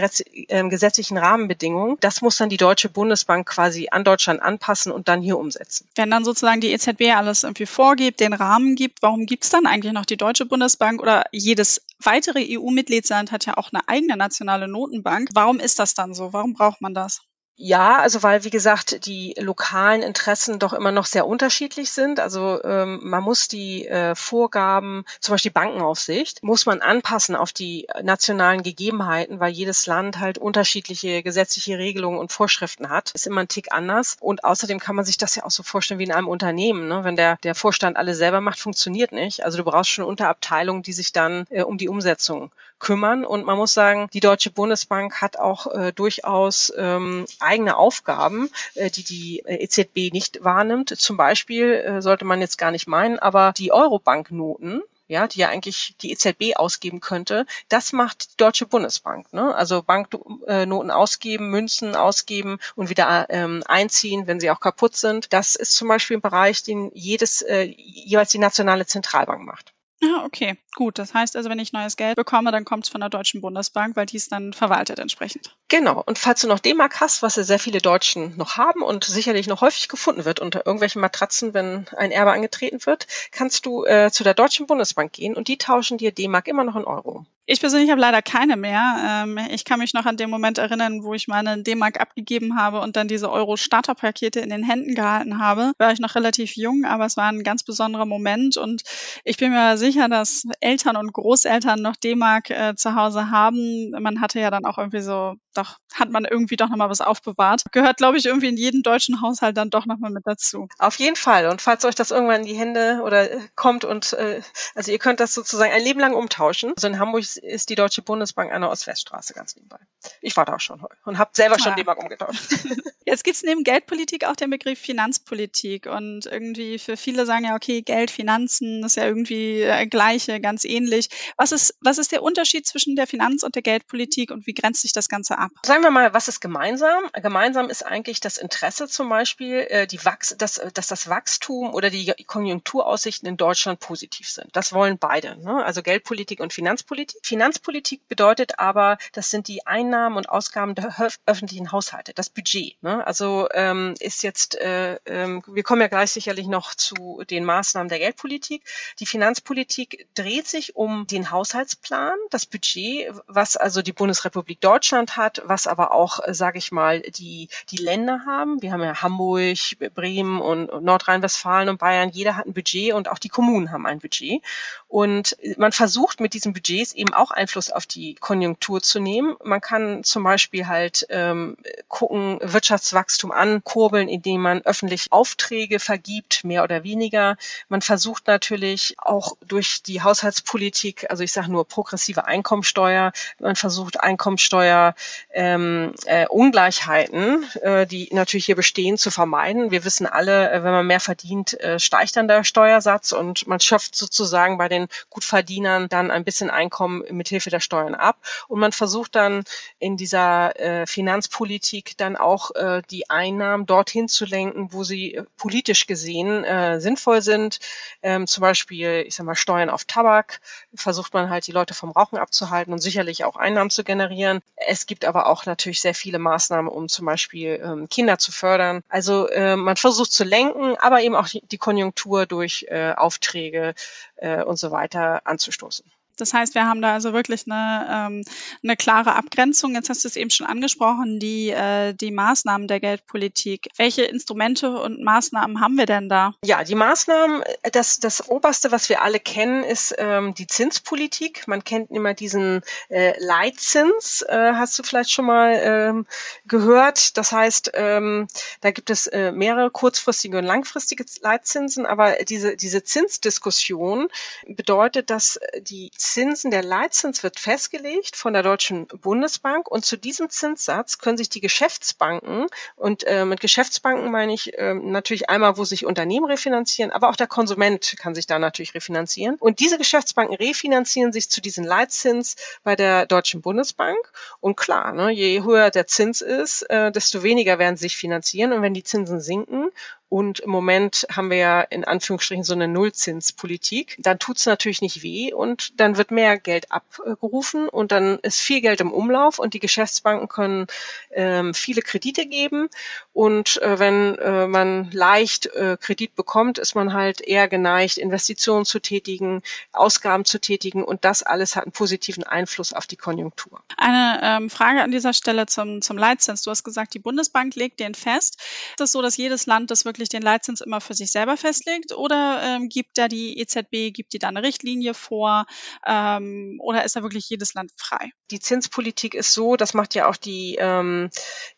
äh, gesetzlichen Rahmenbedingungen. Das muss dann die Deutsche Bundesbank quasi an Deutschland anpassen und dann hier umsetzen. Wenn dann sozusagen die EZB alles irgendwie vorgibt, den Rahmen gibt, warum gibt es dann eigentlich noch die Deutsche Bundesbank oder jedes weitere EU-Mitgliedsland hat ja auch eine eigene nationale Notenbank. Warum ist das dann so? Warum braucht man das? Ja, also weil, wie gesagt, die lokalen Interessen doch immer noch sehr unterschiedlich sind. Also ähm, man muss die äh, Vorgaben, zum Beispiel Bankenaufsicht, muss man anpassen auf die nationalen Gegebenheiten, weil jedes Land halt unterschiedliche gesetzliche Regelungen und Vorschriften hat. Ist immer ein Tick anders. Und außerdem kann man sich das ja auch so vorstellen wie in einem Unternehmen. Ne? Wenn der, der Vorstand alles selber macht, funktioniert nicht. Also du brauchst schon Unterabteilungen, die sich dann äh, um die Umsetzung kümmern. Und man muss sagen, die Deutsche Bundesbank hat auch äh, durchaus ähm, eigene Aufgaben, äh, die die äh, EZB nicht wahrnimmt. Zum Beispiel äh, sollte man jetzt gar nicht meinen, aber die Eurobanknoten, ja, die ja eigentlich die EZB ausgeben könnte, das macht die Deutsche Bundesbank. Ne? Also Banknoten ausgeben, Münzen ausgeben und wieder ähm, einziehen, wenn sie auch kaputt sind. Das ist zum Beispiel ein Bereich, den jedes äh, jeweils die nationale Zentralbank macht. Ah, okay, gut. Das heißt also, wenn ich neues Geld bekomme, dann kommt es von der Deutschen Bundesbank, weil die es dann verwaltet entsprechend. Genau. Und falls du noch D-Mark hast, was ja sehr viele Deutschen noch haben und sicherlich noch häufig gefunden wird unter irgendwelchen Matratzen, wenn ein Erbe angetreten wird, kannst du äh, zu der Deutschen Bundesbank gehen und die tauschen dir D-Mark immer noch in Euro. Ich persönlich habe leider keine mehr. Ähm, ich kann mich noch an den Moment erinnern, wo ich meine D-Mark abgegeben habe und dann diese Euro-Starterpakete in den Händen gehalten habe. War ich noch relativ jung, aber es war ein ganz besonderer Moment und ich bin mir sicher, dass Eltern und Großeltern noch D-Mark äh, zu Hause haben. Man hatte ja dann auch irgendwie so, doch hat man irgendwie doch nochmal was aufbewahrt. Gehört, glaube ich, irgendwie in jedem deutschen Haushalt dann doch nochmal mit dazu. Auf jeden Fall. Und falls euch das irgendwann in die Hände oder äh, kommt und äh, also ihr könnt das sozusagen ein Leben lang umtauschen. Also in Hamburg ist die Deutsche Bundesbank an der Ostweststraße ganz nebenbei. Ich war da auch schon und habe selber schon ah. D-Mark umgetauscht. Jetzt gibt es neben Geldpolitik auch den Begriff Finanzpolitik und irgendwie für viele sagen ja, okay, Geld, Finanzen ist ja irgendwie äh, gleiche, ganz ähnlich. Was ist, was ist der Unterschied zwischen der Finanz- und der Geldpolitik und wie grenzt sich das Ganze ab? Sagen wir mal, was ist gemeinsam? Gemeinsam ist eigentlich das Interesse zum Beispiel, äh, die Wachs dass, dass das Wachstum oder die Konjunkturaussichten in Deutschland positiv sind. Das wollen beide, ne? also Geldpolitik und Finanzpolitik. Finanzpolitik bedeutet aber, das sind die Einnahmen und Ausgaben der öffentlichen Haushalte, das Budget. Ne? Also ähm, ist jetzt, äh, äh, wir kommen ja gleich sicherlich noch zu den Maßnahmen der Geldpolitik. Die Finanzpolitik dreht sich um den Haushaltsplan, das Budget, was also die Bundesrepublik Deutschland hat, was aber auch, äh, sage ich mal, die, die Länder haben. Wir haben ja Hamburg, Bremen und, Nordrhein-Westfalen und Bayern. Jeder hat ein Budget und auch die Kommunen haben ein Budget. Und man versucht mit diesen Budgets eben auch Einfluss auf die Konjunktur zu nehmen. Man kann zum Beispiel halt ähm, gucken, Wirtschaftswachstum ankurbeln, indem man öffentlich Aufträge vergibt, mehr oder weniger. Man versucht natürlich auch durch die Haushaltspolitik, also ich sage nur progressive Einkommensteuer, man versucht Einkommensteuer ähm, äh, Ungleichheiten, äh, die natürlich hier bestehen, zu vermeiden. Wir wissen alle, äh, wenn man mehr verdient, äh, steigt dann der Steuersatz und man schöpft sozusagen bei den Gutverdienern dann ein bisschen Einkommen mithilfe der Steuern ab. Und man versucht dann in dieser äh, Finanzpolitik dann auch äh, die Einnahmen dorthin zu lenken, wo sie politisch gesehen äh, sinnvoll sind. Ähm, zum Beispiel, ich sag mal, Steuern auf Tabak versucht man halt die Leute vom Rauchen abzuhalten und sicherlich auch Einnahmen zu generieren. Es gibt aber auch natürlich sehr viele Maßnahmen, um zum Beispiel ähm, Kinder zu fördern. Also äh, man versucht zu lenken, aber eben auch die, die Konjunktur durch äh, Aufträge äh, und so weiter anzustoßen. Das heißt, wir haben da also wirklich eine, ähm, eine klare Abgrenzung. Jetzt hast du es eben schon angesprochen, die, äh, die Maßnahmen der Geldpolitik. Welche Instrumente und Maßnahmen haben wir denn da? Ja, die Maßnahmen, das, das Oberste, was wir alle kennen, ist ähm, die Zinspolitik. Man kennt immer diesen äh, Leitzins, äh, hast du vielleicht schon mal ähm, gehört. Das heißt, ähm, da gibt es äh, mehrere kurzfristige und langfristige Leitzinsen, aber diese, diese Zinsdiskussion bedeutet, dass die Zinsen, der Leitzins wird festgelegt von der Deutschen Bundesbank und zu diesem Zinssatz können sich die Geschäftsbanken und äh, mit Geschäftsbanken meine ich äh, natürlich einmal, wo sich Unternehmen refinanzieren, aber auch der Konsument kann sich da natürlich refinanzieren. Und diese Geschäftsbanken refinanzieren sich zu diesem Leitzins bei der Deutschen Bundesbank. Und klar, ne, je höher der Zins ist, äh, desto weniger werden sie sich finanzieren. Und wenn die Zinsen sinken und im Moment haben wir ja in Anführungsstrichen so eine Nullzinspolitik. Dann tut es natürlich nicht weh und dann wird mehr Geld abgerufen und dann ist viel Geld im Umlauf und die Geschäftsbanken können ähm, viele Kredite geben. Und äh, wenn äh, man leicht äh, Kredit bekommt, ist man halt eher geneigt, Investitionen zu tätigen, Ausgaben zu tätigen und das alles hat einen positiven Einfluss auf die Konjunktur. Eine ähm, Frage an dieser Stelle zum, zum Leitzins. Du hast gesagt, die Bundesbank legt den fest. Ist es so, dass jedes Land das wirklich wirklich den Leitzins immer für sich selber festlegt oder ähm, gibt da die EZB, gibt die da eine Richtlinie vor ähm, oder ist da wirklich jedes Land frei? Die Zinspolitik ist so, das macht ja auch die ähm,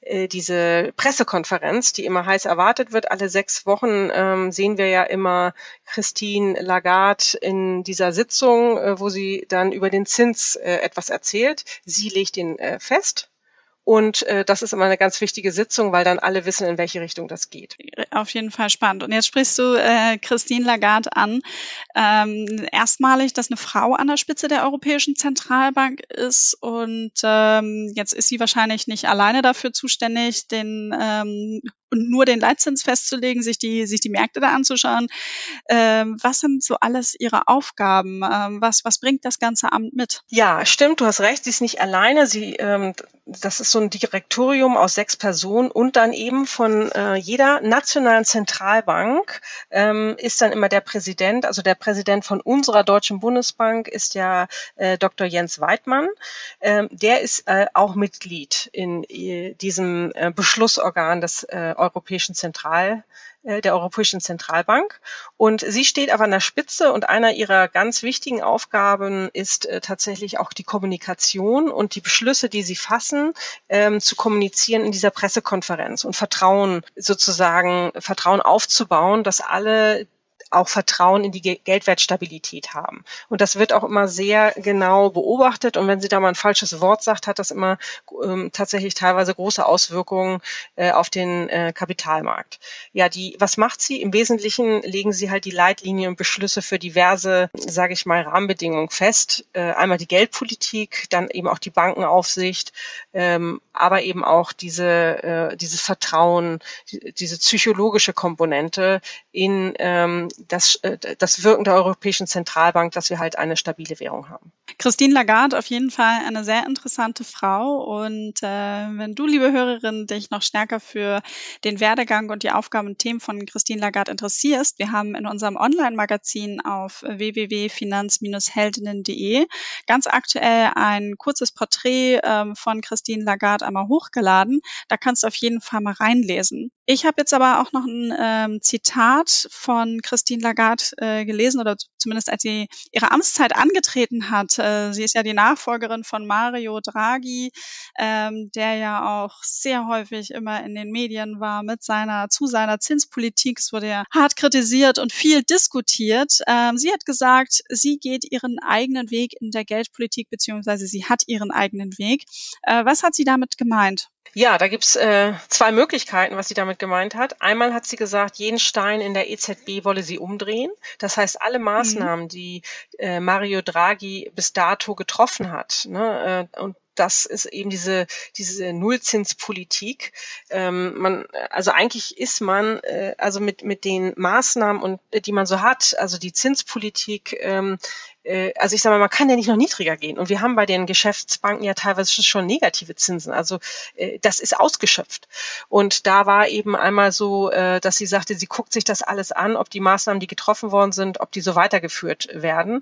äh, diese Pressekonferenz, die immer heiß erwartet wird. Alle sechs Wochen ähm, sehen wir ja immer Christine Lagarde in dieser Sitzung, äh, wo sie dann über den Zins äh, etwas erzählt. Sie legt ihn äh, fest und äh, das ist immer eine ganz wichtige Sitzung, weil dann alle wissen, in welche Richtung das geht. Auf jeden Fall spannend. Und jetzt sprichst du äh, Christine Lagarde an. Ähm, erstmalig, dass eine Frau an der Spitze der Europäischen Zentralbank ist. Und ähm, jetzt ist sie wahrscheinlich nicht alleine dafür zuständig, den ähm, nur den Leitzins festzulegen, sich die, sich die Märkte da anzuschauen. Ähm, was sind so alles ihre Aufgaben? Ähm, was, was bringt das ganze Amt mit? Ja, stimmt, du hast recht, sie ist nicht alleine. Sie, ähm, das ist so ein Direktorium aus sechs Personen und dann eben von äh, jeder nationalen Zentralbank ähm, ist dann immer der Präsident, also der Präsident von unserer Deutschen Bundesbank ist ja äh, Dr. Jens Weidmann. Ähm, der ist äh, auch Mitglied in äh, diesem äh, Beschlussorgan des äh, Europäischen Zentral äh, der Europäischen Zentralbank. Und sie steht aber an der Spitze und einer ihrer ganz wichtigen Aufgaben ist äh, tatsächlich auch die Kommunikation und die Beschlüsse, die sie fassen, ähm, zu kommunizieren in dieser Pressekonferenz und Vertrauen sozusagen, Vertrauen aufzubauen, dass alle auch Vertrauen in die Geldwertstabilität haben. Und das wird auch immer sehr genau beobachtet. Und wenn sie da mal ein falsches Wort sagt, hat das immer ähm, tatsächlich teilweise große Auswirkungen äh, auf den äh, Kapitalmarkt. Ja, die, was macht sie? Im Wesentlichen legen sie halt die Leitlinien und Beschlüsse für diverse, sage ich mal, Rahmenbedingungen fest. Äh, einmal die Geldpolitik, dann eben auch die Bankenaufsicht, ähm, aber eben auch diese, äh, dieses Vertrauen, die, diese psychologische Komponente in ähm, das, äh, das Wirken der Europäischen Zentralbank, dass wir halt eine stabile Währung haben. Christine Lagarde, auf jeden Fall eine sehr interessante Frau. Und äh, wenn du, liebe Hörerin, dich noch stärker für den Werdegang und die Aufgaben und Themen von Christine Lagarde interessierst, wir haben in unserem Online-Magazin auf www.finanz-heldinnen.de ganz aktuell ein kurzes Porträt ähm, von Christine Lagarde einmal hochgeladen. Da kannst du auf jeden Fall mal reinlesen. Ich habe jetzt aber auch noch ein ähm, Zitat von Christine Lagarde äh, gelesen oder zumindest als sie ihre Amtszeit angetreten hat. Äh, sie ist ja die Nachfolgerin von Mario Draghi, ähm, der ja auch sehr häufig immer in den Medien war mit seiner zu seiner Zinspolitik. Es wurde ja hart kritisiert und viel diskutiert. Ähm, sie hat gesagt, sie geht ihren eigenen Weg in der Geldpolitik beziehungsweise sie hat ihren eigenen Weg. Äh, was hat sie damit gemeint? Ja, da gibt's äh, zwei Möglichkeiten, was sie damit gemeint hat. Einmal hat sie gesagt, jeden Stein in der EZB wolle sie umdrehen. Das heißt, alle Maßnahmen, mhm. die äh, Mario Draghi bis dato getroffen hat, ne, äh, und das ist eben diese, diese Nullzinspolitik. Ähm, man, also eigentlich ist man, äh, also mit, mit den Maßnahmen und die man so hat, also die Zinspolitik, ähm, äh, also ich sage mal, man kann ja nicht noch niedriger gehen. Und wir haben bei den Geschäftsbanken ja teilweise schon negative Zinsen. Also äh, das ist ausgeschöpft. Und da war eben einmal so, äh, dass sie sagte, sie guckt sich das alles an, ob die Maßnahmen, die getroffen worden sind, ob die so weitergeführt werden.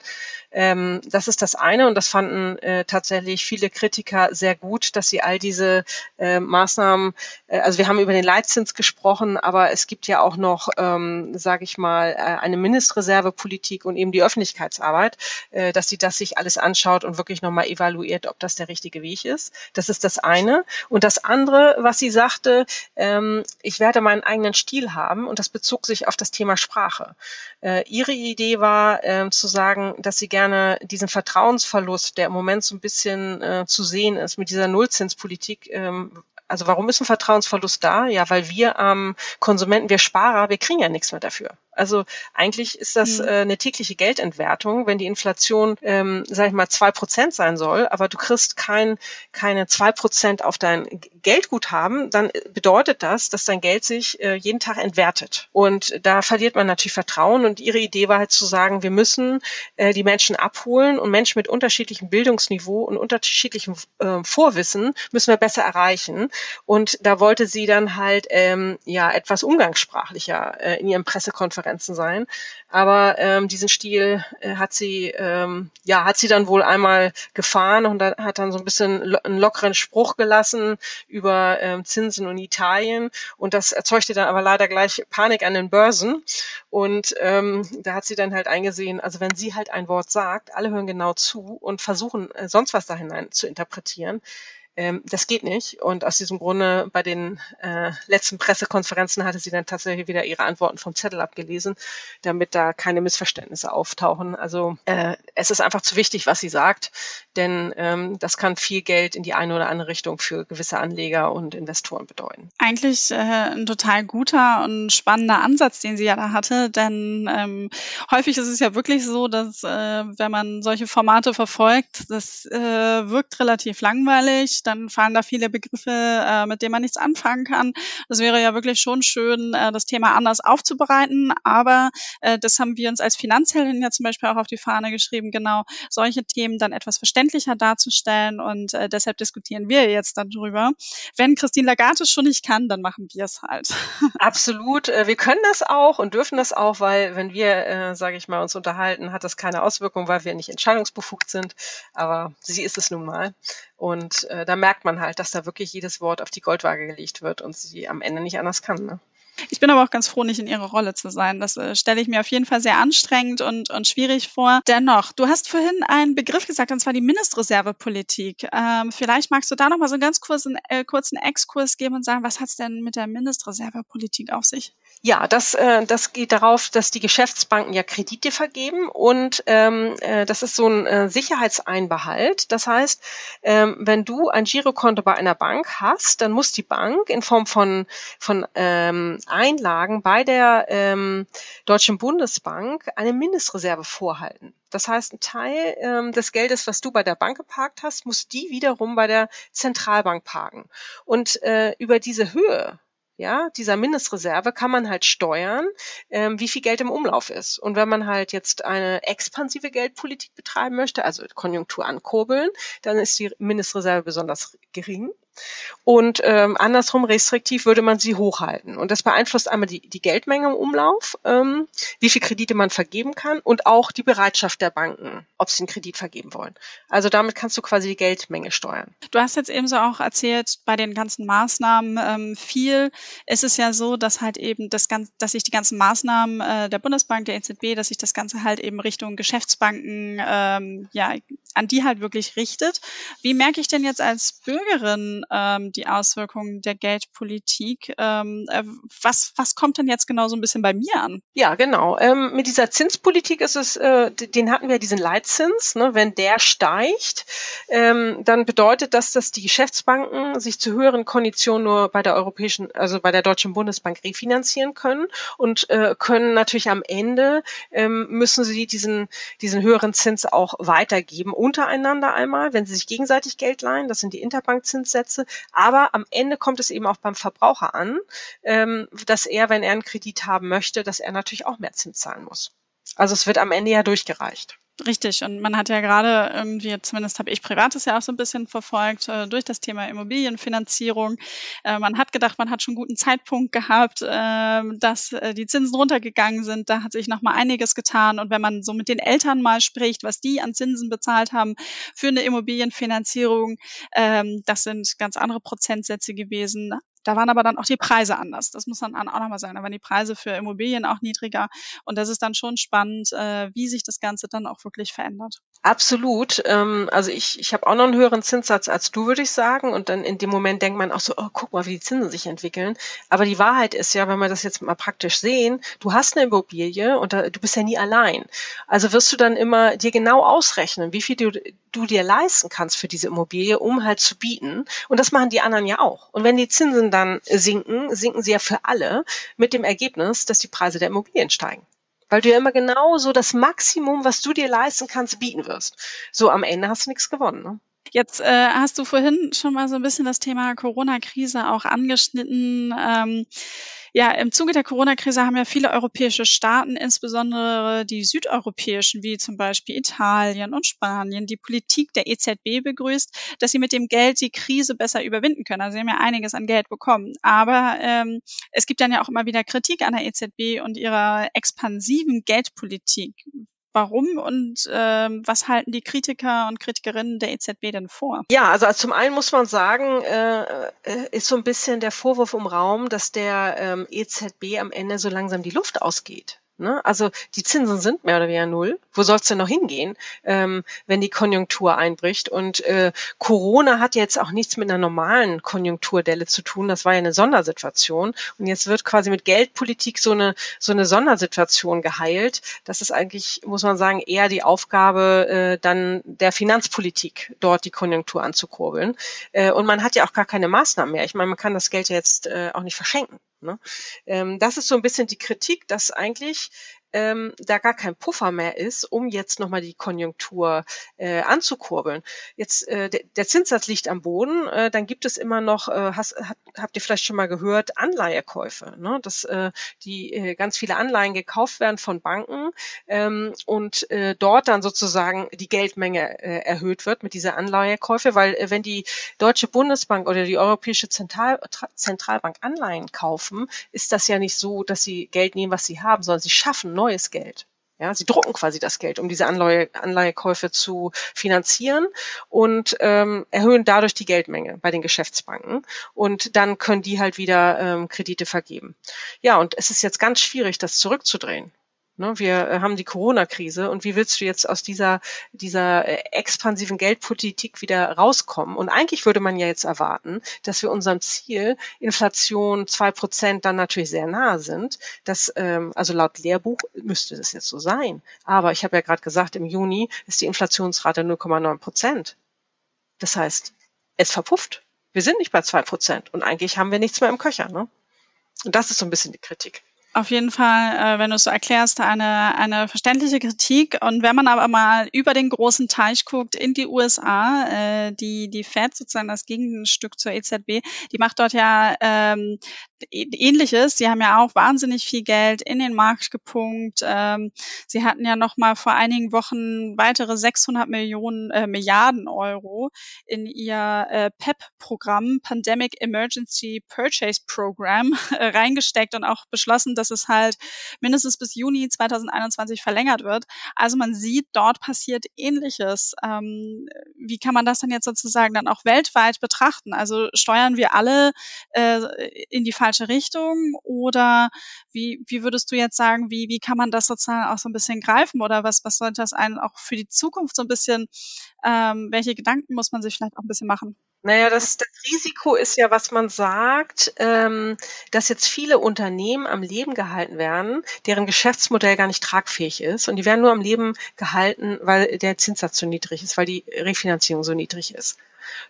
Ähm, das ist das eine. Und das fanden äh, tatsächlich viele Kritiker sehr gut, dass sie all diese äh, Maßnahmen, äh, also wir haben über den Leitzins gesprochen, aber es gibt ja auch noch, ähm, sage ich mal, äh, eine Mindestreservepolitik und eben die Öffentlichkeitsarbeit äh, dass sie das sich alles anschaut und wirklich nochmal evaluiert, ob das der richtige Weg ist. Das ist das eine. Und das andere, was sie sagte, ähm, ich werde meinen eigenen Stil haben und das bezog sich auf das Thema Sprache. Äh, ihre Idee war äh, zu sagen, dass sie gerne diesen Vertrauensverlust, der im Moment so ein bisschen äh, zu sehen ist mit dieser Nullzinspolitik, ähm, also warum ist ein Vertrauensverlust da? Ja, weil wir ähm, Konsumenten, wir Sparer, wir kriegen ja nichts mehr dafür. Also eigentlich ist das mhm. äh, eine tägliche Geldentwertung, wenn die Inflation, ähm, sag ich mal, zwei Prozent sein soll, aber du kriegst kein, keine zwei Prozent auf dein Geldguthaben, dann bedeutet das, dass dein Geld sich äh, jeden Tag entwertet. Und da verliert man natürlich Vertrauen. Und ihre Idee war halt zu sagen, wir müssen äh, die Menschen abholen und Menschen mit unterschiedlichem Bildungsniveau und unterschiedlichem äh, Vorwissen müssen wir besser erreichen. Und da wollte sie dann halt ähm, ja etwas umgangssprachlicher äh, in ihren Pressekonferenzen sein. Aber ähm, diesen Stil äh, hat sie ähm, ja hat sie dann wohl einmal gefahren und da, hat dann so ein bisschen lo einen lockeren Spruch gelassen über ähm, Zinsen und Italien. Und das erzeugte dann aber leider gleich Panik an den Börsen. Und ähm, da hat sie dann halt eingesehen, also wenn sie halt ein Wort sagt, alle hören genau zu und versuchen äh, sonst was da hinein zu interpretieren, ähm, das geht nicht. Und aus diesem Grunde bei den äh, letzten Pressekonferenzen hatte sie dann tatsächlich wieder ihre Antworten vom Zettel abgelesen, damit da keine Missverständnisse auftauchen. Also äh, es ist einfach zu wichtig, was sie sagt, denn ähm, das kann viel Geld in die eine oder andere Richtung für gewisse Anleger und Investoren bedeuten. Eigentlich äh, ein total guter und spannender Ansatz, den sie ja da hatte, denn ähm, häufig ist es ja wirklich so, dass äh, wenn man solche Formate verfolgt, das äh, wirkt relativ langweilig dann fallen da viele Begriffe, äh, mit denen man nichts anfangen kann. Das wäre ja wirklich schon schön, äh, das Thema anders aufzubereiten. Aber äh, das haben wir uns als Finanzheldin ja zum Beispiel auch auf die Fahne geschrieben, genau solche Themen dann etwas verständlicher darzustellen. Und äh, deshalb diskutieren wir jetzt darüber. Wenn Christine Lagarde schon nicht kann, dann machen wir es halt. Absolut. Äh, wir können das auch und dürfen das auch, weil wenn wir, äh, sage ich mal, uns unterhalten, hat das keine Auswirkung, weil wir nicht entscheidungsbefugt sind. Aber sie ist es nun mal. Und äh, da merkt man halt, dass da wirklich jedes Wort auf die Goldwaage gelegt wird und sie am Ende nicht anders kann. Ne? Ich bin aber auch ganz froh, nicht in ihrer Rolle zu sein. Das äh, stelle ich mir auf jeden Fall sehr anstrengend und, und schwierig vor. Dennoch, du hast vorhin einen Begriff gesagt, und zwar die Mindestreservepolitik. Ähm, vielleicht magst du da noch mal so einen ganz kurzen, äh, kurzen Exkurs geben und sagen, was hat es denn mit der Mindestreservepolitik auf sich? Ja, das, äh, das geht darauf, dass die Geschäftsbanken ja Kredite vergeben und ähm, äh, das ist so ein äh, Sicherheitseinbehalt. Das heißt, ähm, wenn du ein Girokonto bei einer Bank hast, dann muss die Bank in Form von, von ähm, Einlagen bei der ähm, Deutschen Bundesbank eine Mindestreserve vorhalten. Das heißt, ein Teil ähm, des Geldes, was du bei der Bank geparkt hast, muss die wiederum bei der Zentralbank parken. Und äh, über diese Höhe ja, dieser Mindestreserve kann man halt steuern, ähm, wie viel Geld im Umlauf ist. Und wenn man halt jetzt eine expansive Geldpolitik betreiben möchte, also Konjunktur ankurbeln, dann ist die Mindestreserve besonders gering. Und ähm, andersrum restriktiv würde man sie hochhalten. Und das beeinflusst einmal die, die Geldmenge im Umlauf, ähm, wie viel Kredite man vergeben kann und auch die Bereitschaft der Banken, ob sie einen Kredit vergeben wollen. Also damit kannst du quasi die Geldmenge steuern. Du hast jetzt ebenso auch erzählt, bei den ganzen Maßnahmen ähm, viel ist es ja so, dass halt eben das ganze, dass sich die ganzen Maßnahmen äh, der Bundesbank, der EZB, dass sich das Ganze halt eben Richtung Geschäftsbanken, ähm, ja, an die halt wirklich richtet. Wie merke ich denn jetzt als Bürgerin, ähm, die Auswirkungen der Geldpolitik. Ähm, äh, was, was kommt denn jetzt genau so ein bisschen bei mir an? Ja, genau. Ähm, mit dieser Zinspolitik ist es, äh, den hatten wir diesen Leitzins. Ne? Wenn der steigt, ähm, dann bedeutet das, dass die Geschäftsbanken sich zu höheren Konditionen nur bei der europäischen, also bei der Deutschen Bundesbank refinanzieren können und äh, können natürlich am Ende ähm, müssen sie diesen diesen höheren Zins auch weitergeben untereinander einmal, wenn sie sich gegenseitig Geld leihen. Das sind die Interbankzinssätze. Aber am Ende kommt es eben auch beim Verbraucher an, ähm, dass er, wenn er einen Kredit haben möchte, dass er natürlich auch mehr Zins zahlen muss. Also es wird am Ende ja durchgereicht. Richtig, und man hat ja gerade irgendwie, zumindest habe ich privates ja auch so ein bisschen verfolgt, äh, durch das Thema Immobilienfinanzierung. Äh, man hat gedacht, man hat schon guten Zeitpunkt gehabt, äh, dass äh, die Zinsen runtergegangen sind. Da hat sich noch mal einiges getan. Und wenn man so mit den Eltern mal spricht, was die an Zinsen bezahlt haben für eine Immobilienfinanzierung, ähm, das sind ganz andere Prozentsätze gewesen. Da waren aber dann auch die Preise anders. Das muss dann auch nochmal sagen. Da waren die Preise für Immobilien auch niedriger. Und das ist dann schon spannend, äh, wie sich das Ganze dann auch wirklich verändert. Absolut. Ähm, also ich, ich habe auch noch einen höheren Zinssatz als du, würde ich sagen. Und dann in dem Moment denkt man auch so, oh, guck mal, wie die Zinsen sich entwickeln. Aber die Wahrheit ist ja, wenn wir das jetzt mal praktisch sehen, du hast eine Immobilie und da, du bist ja nie allein. Also wirst du dann immer dir genau ausrechnen, wie viel du, du dir leisten kannst für diese Immobilie, um halt zu bieten. Und das machen die anderen ja auch. Und wenn die Zinsen dann sinken, sinken sie ja für alle mit dem Ergebnis, dass die Preise der Immobilien steigen. Weil du ja immer genau so das Maximum, was du dir leisten kannst, bieten wirst. So am Ende hast du nichts gewonnen. Ne? Jetzt äh, hast du vorhin schon mal so ein bisschen das Thema Corona-Krise auch angeschnitten. Ähm, ja, im Zuge der Corona-Krise haben ja viele europäische Staaten, insbesondere die südeuropäischen, wie zum Beispiel Italien und Spanien, die Politik der EZB begrüßt, dass sie mit dem Geld die Krise besser überwinden können. Also sie haben ja einiges an Geld bekommen. Aber ähm, es gibt dann ja auch immer wieder Kritik an der EZB und ihrer expansiven Geldpolitik. Warum und ähm, was halten die Kritiker und Kritikerinnen der EZB denn vor? Ja, also zum einen muss man sagen, äh, äh, ist so ein bisschen der Vorwurf im Raum, dass der ähm, EZB am Ende so langsam die Luft ausgeht. Ne? Also die Zinsen sind mehr oder weniger null. Wo soll es denn noch hingehen, ähm, wenn die Konjunktur einbricht? Und äh, Corona hat jetzt auch nichts mit einer normalen Konjunkturdelle zu tun. Das war ja eine Sondersituation. Und jetzt wird quasi mit Geldpolitik so eine so eine Sondersituation geheilt. Das ist eigentlich, muss man sagen, eher die Aufgabe äh, dann der Finanzpolitik, dort die Konjunktur anzukurbeln. Äh, und man hat ja auch gar keine Maßnahmen mehr. Ich meine, man kann das Geld ja jetzt äh, auch nicht verschenken. Ne? Ähm, das ist so ein bisschen die Kritik, dass eigentlich ähm, da gar kein Puffer mehr ist, um jetzt nochmal die Konjunktur äh, anzukurbeln. Jetzt äh, der, der Zinssatz liegt am Boden, äh, dann gibt es immer noch, äh, hast, hat, habt ihr vielleicht schon mal gehört, Anleihekäufe, ne? dass äh, die äh, ganz viele Anleihen gekauft werden von Banken ähm, und äh, dort dann sozusagen die Geldmenge äh, erhöht wird mit dieser Anleihekäufe, weil äh, wenn die Deutsche Bundesbank oder die Europäische Zentral, Zentralbank Anleihen kaufen, ist das ja nicht so, dass sie Geld nehmen, was sie haben, sondern sie schaffen neues Geld. Ja, sie drucken quasi das Geld, um diese Anleihe, Anleihekäufe zu finanzieren und ähm, erhöhen dadurch die Geldmenge bei den Geschäftsbanken. Und dann können die halt wieder ähm, Kredite vergeben. Ja, und es ist jetzt ganz schwierig, das zurückzudrehen. Ne, wir äh, haben die Corona-Krise und wie willst du jetzt aus dieser, dieser äh, expansiven Geldpolitik wieder rauskommen? Und eigentlich würde man ja jetzt erwarten, dass wir unserem Ziel Inflation zwei Prozent dann natürlich sehr nahe sind. Das, ähm, also laut Lehrbuch müsste das jetzt so sein. Aber ich habe ja gerade gesagt, im Juni ist die Inflationsrate 0,9 Prozent. Das heißt, es verpufft. Wir sind nicht bei zwei Prozent und eigentlich haben wir nichts mehr im Köcher. Ne? Und das ist so ein bisschen die Kritik auf jeden Fall, äh, wenn du es so erklärst, eine, eine verständliche Kritik. Und wenn man aber mal über den großen Teich guckt in die USA, äh, die, die Fed sozusagen das Gegenstück zur EZB, die macht dort ja ähm, ähnliches. Sie haben ja auch wahnsinnig viel Geld in den Markt gepumpt. Ähm, sie hatten ja noch mal vor einigen Wochen weitere 600 Millionen äh, Milliarden Euro in ihr äh, PEP-Programm, Pandemic Emergency Purchase Program, äh, reingesteckt und auch beschlossen, dass es halt mindestens bis Juni 2021 verlängert wird. Also man sieht, dort passiert Ähnliches. Ähm, wie kann man das dann jetzt sozusagen dann auch weltweit betrachten? Also steuern wir alle äh, in die falsche falsche Richtung? Oder wie, wie würdest du jetzt sagen, wie, wie kann man das sozusagen auch so ein bisschen greifen? Oder was, was sollte das einen auch für die Zukunft so ein bisschen, ähm, welche Gedanken muss man sich vielleicht auch ein bisschen machen? Naja, das, das Risiko ist ja, was man sagt, ähm, dass jetzt viele Unternehmen am Leben gehalten werden, deren Geschäftsmodell gar nicht tragfähig ist. Und die werden nur am Leben gehalten, weil der Zinssatz so niedrig ist, weil die Refinanzierung so niedrig ist.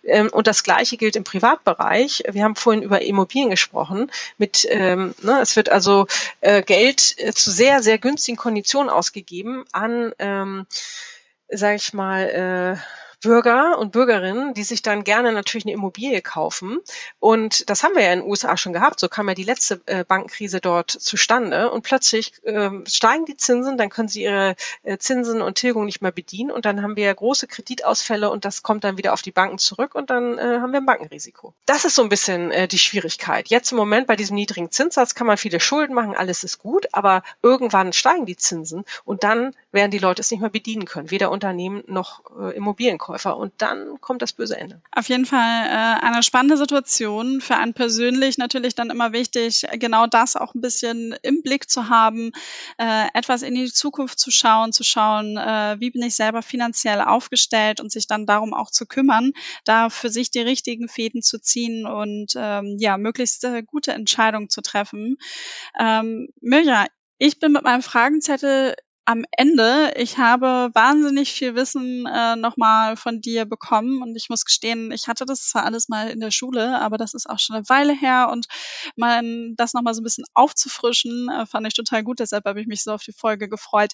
Ähm, und das Gleiche gilt im Privatbereich. Wir haben vorhin über Immobilien gesprochen. Mit, ähm, ne, es wird also äh, Geld äh, zu sehr, sehr günstigen Konditionen ausgegeben an, ähm, sage ich mal, äh, Bürger und Bürgerinnen, die sich dann gerne natürlich eine Immobilie kaufen. Und das haben wir ja in den USA schon gehabt. So kam ja die letzte äh, Bankenkrise dort zustande. Und plötzlich äh, steigen die Zinsen, dann können sie ihre äh, Zinsen und Tilgung nicht mehr bedienen. Und dann haben wir große Kreditausfälle und das kommt dann wieder auf die Banken zurück und dann äh, haben wir ein Bankenrisiko. Das ist so ein bisschen die Schwierigkeit. Jetzt im Moment bei diesem niedrigen Zinssatz kann man viele Schulden machen, alles ist gut, aber irgendwann steigen die Zinsen und dann werden die Leute es nicht mehr bedienen können, weder Unternehmen noch äh, Immobilienkäufer. Und dann kommt das böse Ende. Auf jeden Fall äh, eine spannende Situation. Für einen persönlich natürlich dann immer wichtig, genau das auch ein bisschen im Blick zu haben, äh, etwas in die Zukunft zu schauen, zu schauen, äh, wie bin ich selber finanziell aufgestellt und sich dann darum auch zu kümmern, da für sich die richtigen Fäden zu ziehen und ähm, ja, möglichst äh, gute Entscheidungen zu treffen. Ähm, Mirja, ich bin mit meinem Fragenzettel am Ende, ich habe wahnsinnig viel Wissen äh, nochmal von dir bekommen. Und ich muss gestehen, ich hatte das zwar alles mal in der Schule, aber das ist auch schon eine Weile her. Und mal das nochmal so ein bisschen aufzufrischen, äh, fand ich total gut, deshalb habe ich mich so auf die Folge gefreut.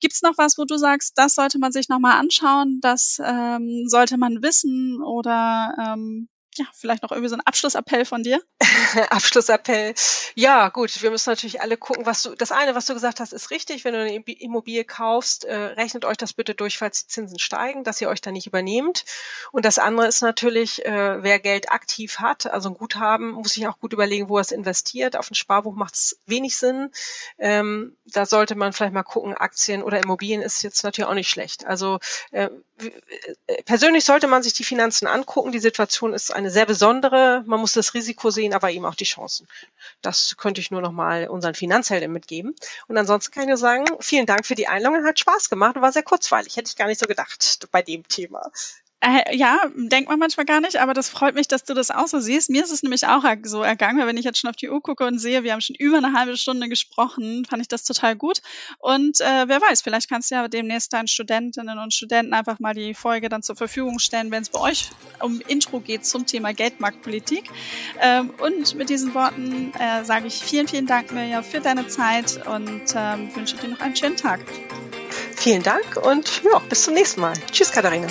Gibt's noch was, wo du sagst, das sollte man sich nochmal anschauen, das ähm, sollte man wissen? Oder ähm, ja, vielleicht noch irgendwie so ein Abschlussappell von dir? Abschlussappell. Ja, gut, wir müssen natürlich alle gucken, was du, das eine, was du gesagt hast, ist richtig. Wenn du eine Immobilie kaufst, äh, rechnet euch das bitte durch, falls die Zinsen steigen, dass ihr euch da nicht übernehmt. Und das andere ist natürlich, äh, wer Geld aktiv hat, also ein Guthaben, muss sich auch gut überlegen, wo er es investiert. Auf ein Sparbuch macht es wenig Sinn. Ähm, da sollte man vielleicht mal gucken, Aktien oder Immobilien ist jetzt natürlich auch nicht schlecht. Also äh, äh persönlich sollte man sich die Finanzen angucken. Die Situation ist eine sehr besondere. Man muss das Risiko sehen, aber eben auch die Chancen. Das könnte ich nur noch mal unseren Finanzhelden mitgeben. Und ansonsten kann ich nur sagen, vielen Dank für die Einladung. Hat Spaß gemacht und war sehr kurzweilig. Hätte ich gar nicht so gedacht bei dem Thema. Äh, ja, denkt man manchmal gar nicht, aber das freut mich, dass du das auch so siehst. Mir ist es nämlich auch so ergangen, weil wenn ich jetzt schon auf die Uhr gucke und sehe, wir haben schon über eine halbe Stunde gesprochen, fand ich das total gut. Und äh, wer weiß, vielleicht kannst du ja demnächst deinen Studentinnen und Studenten einfach mal die Folge dann zur Verfügung stellen, wenn es bei euch um Intro geht zum Thema Geldmarktpolitik. Ähm, und mit diesen Worten äh, sage ich vielen, vielen Dank, Mirja, für deine Zeit und ähm, wünsche dir noch einen schönen Tag. Vielen Dank und ja, bis zum nächsten Mal. Tschüss, Katharina.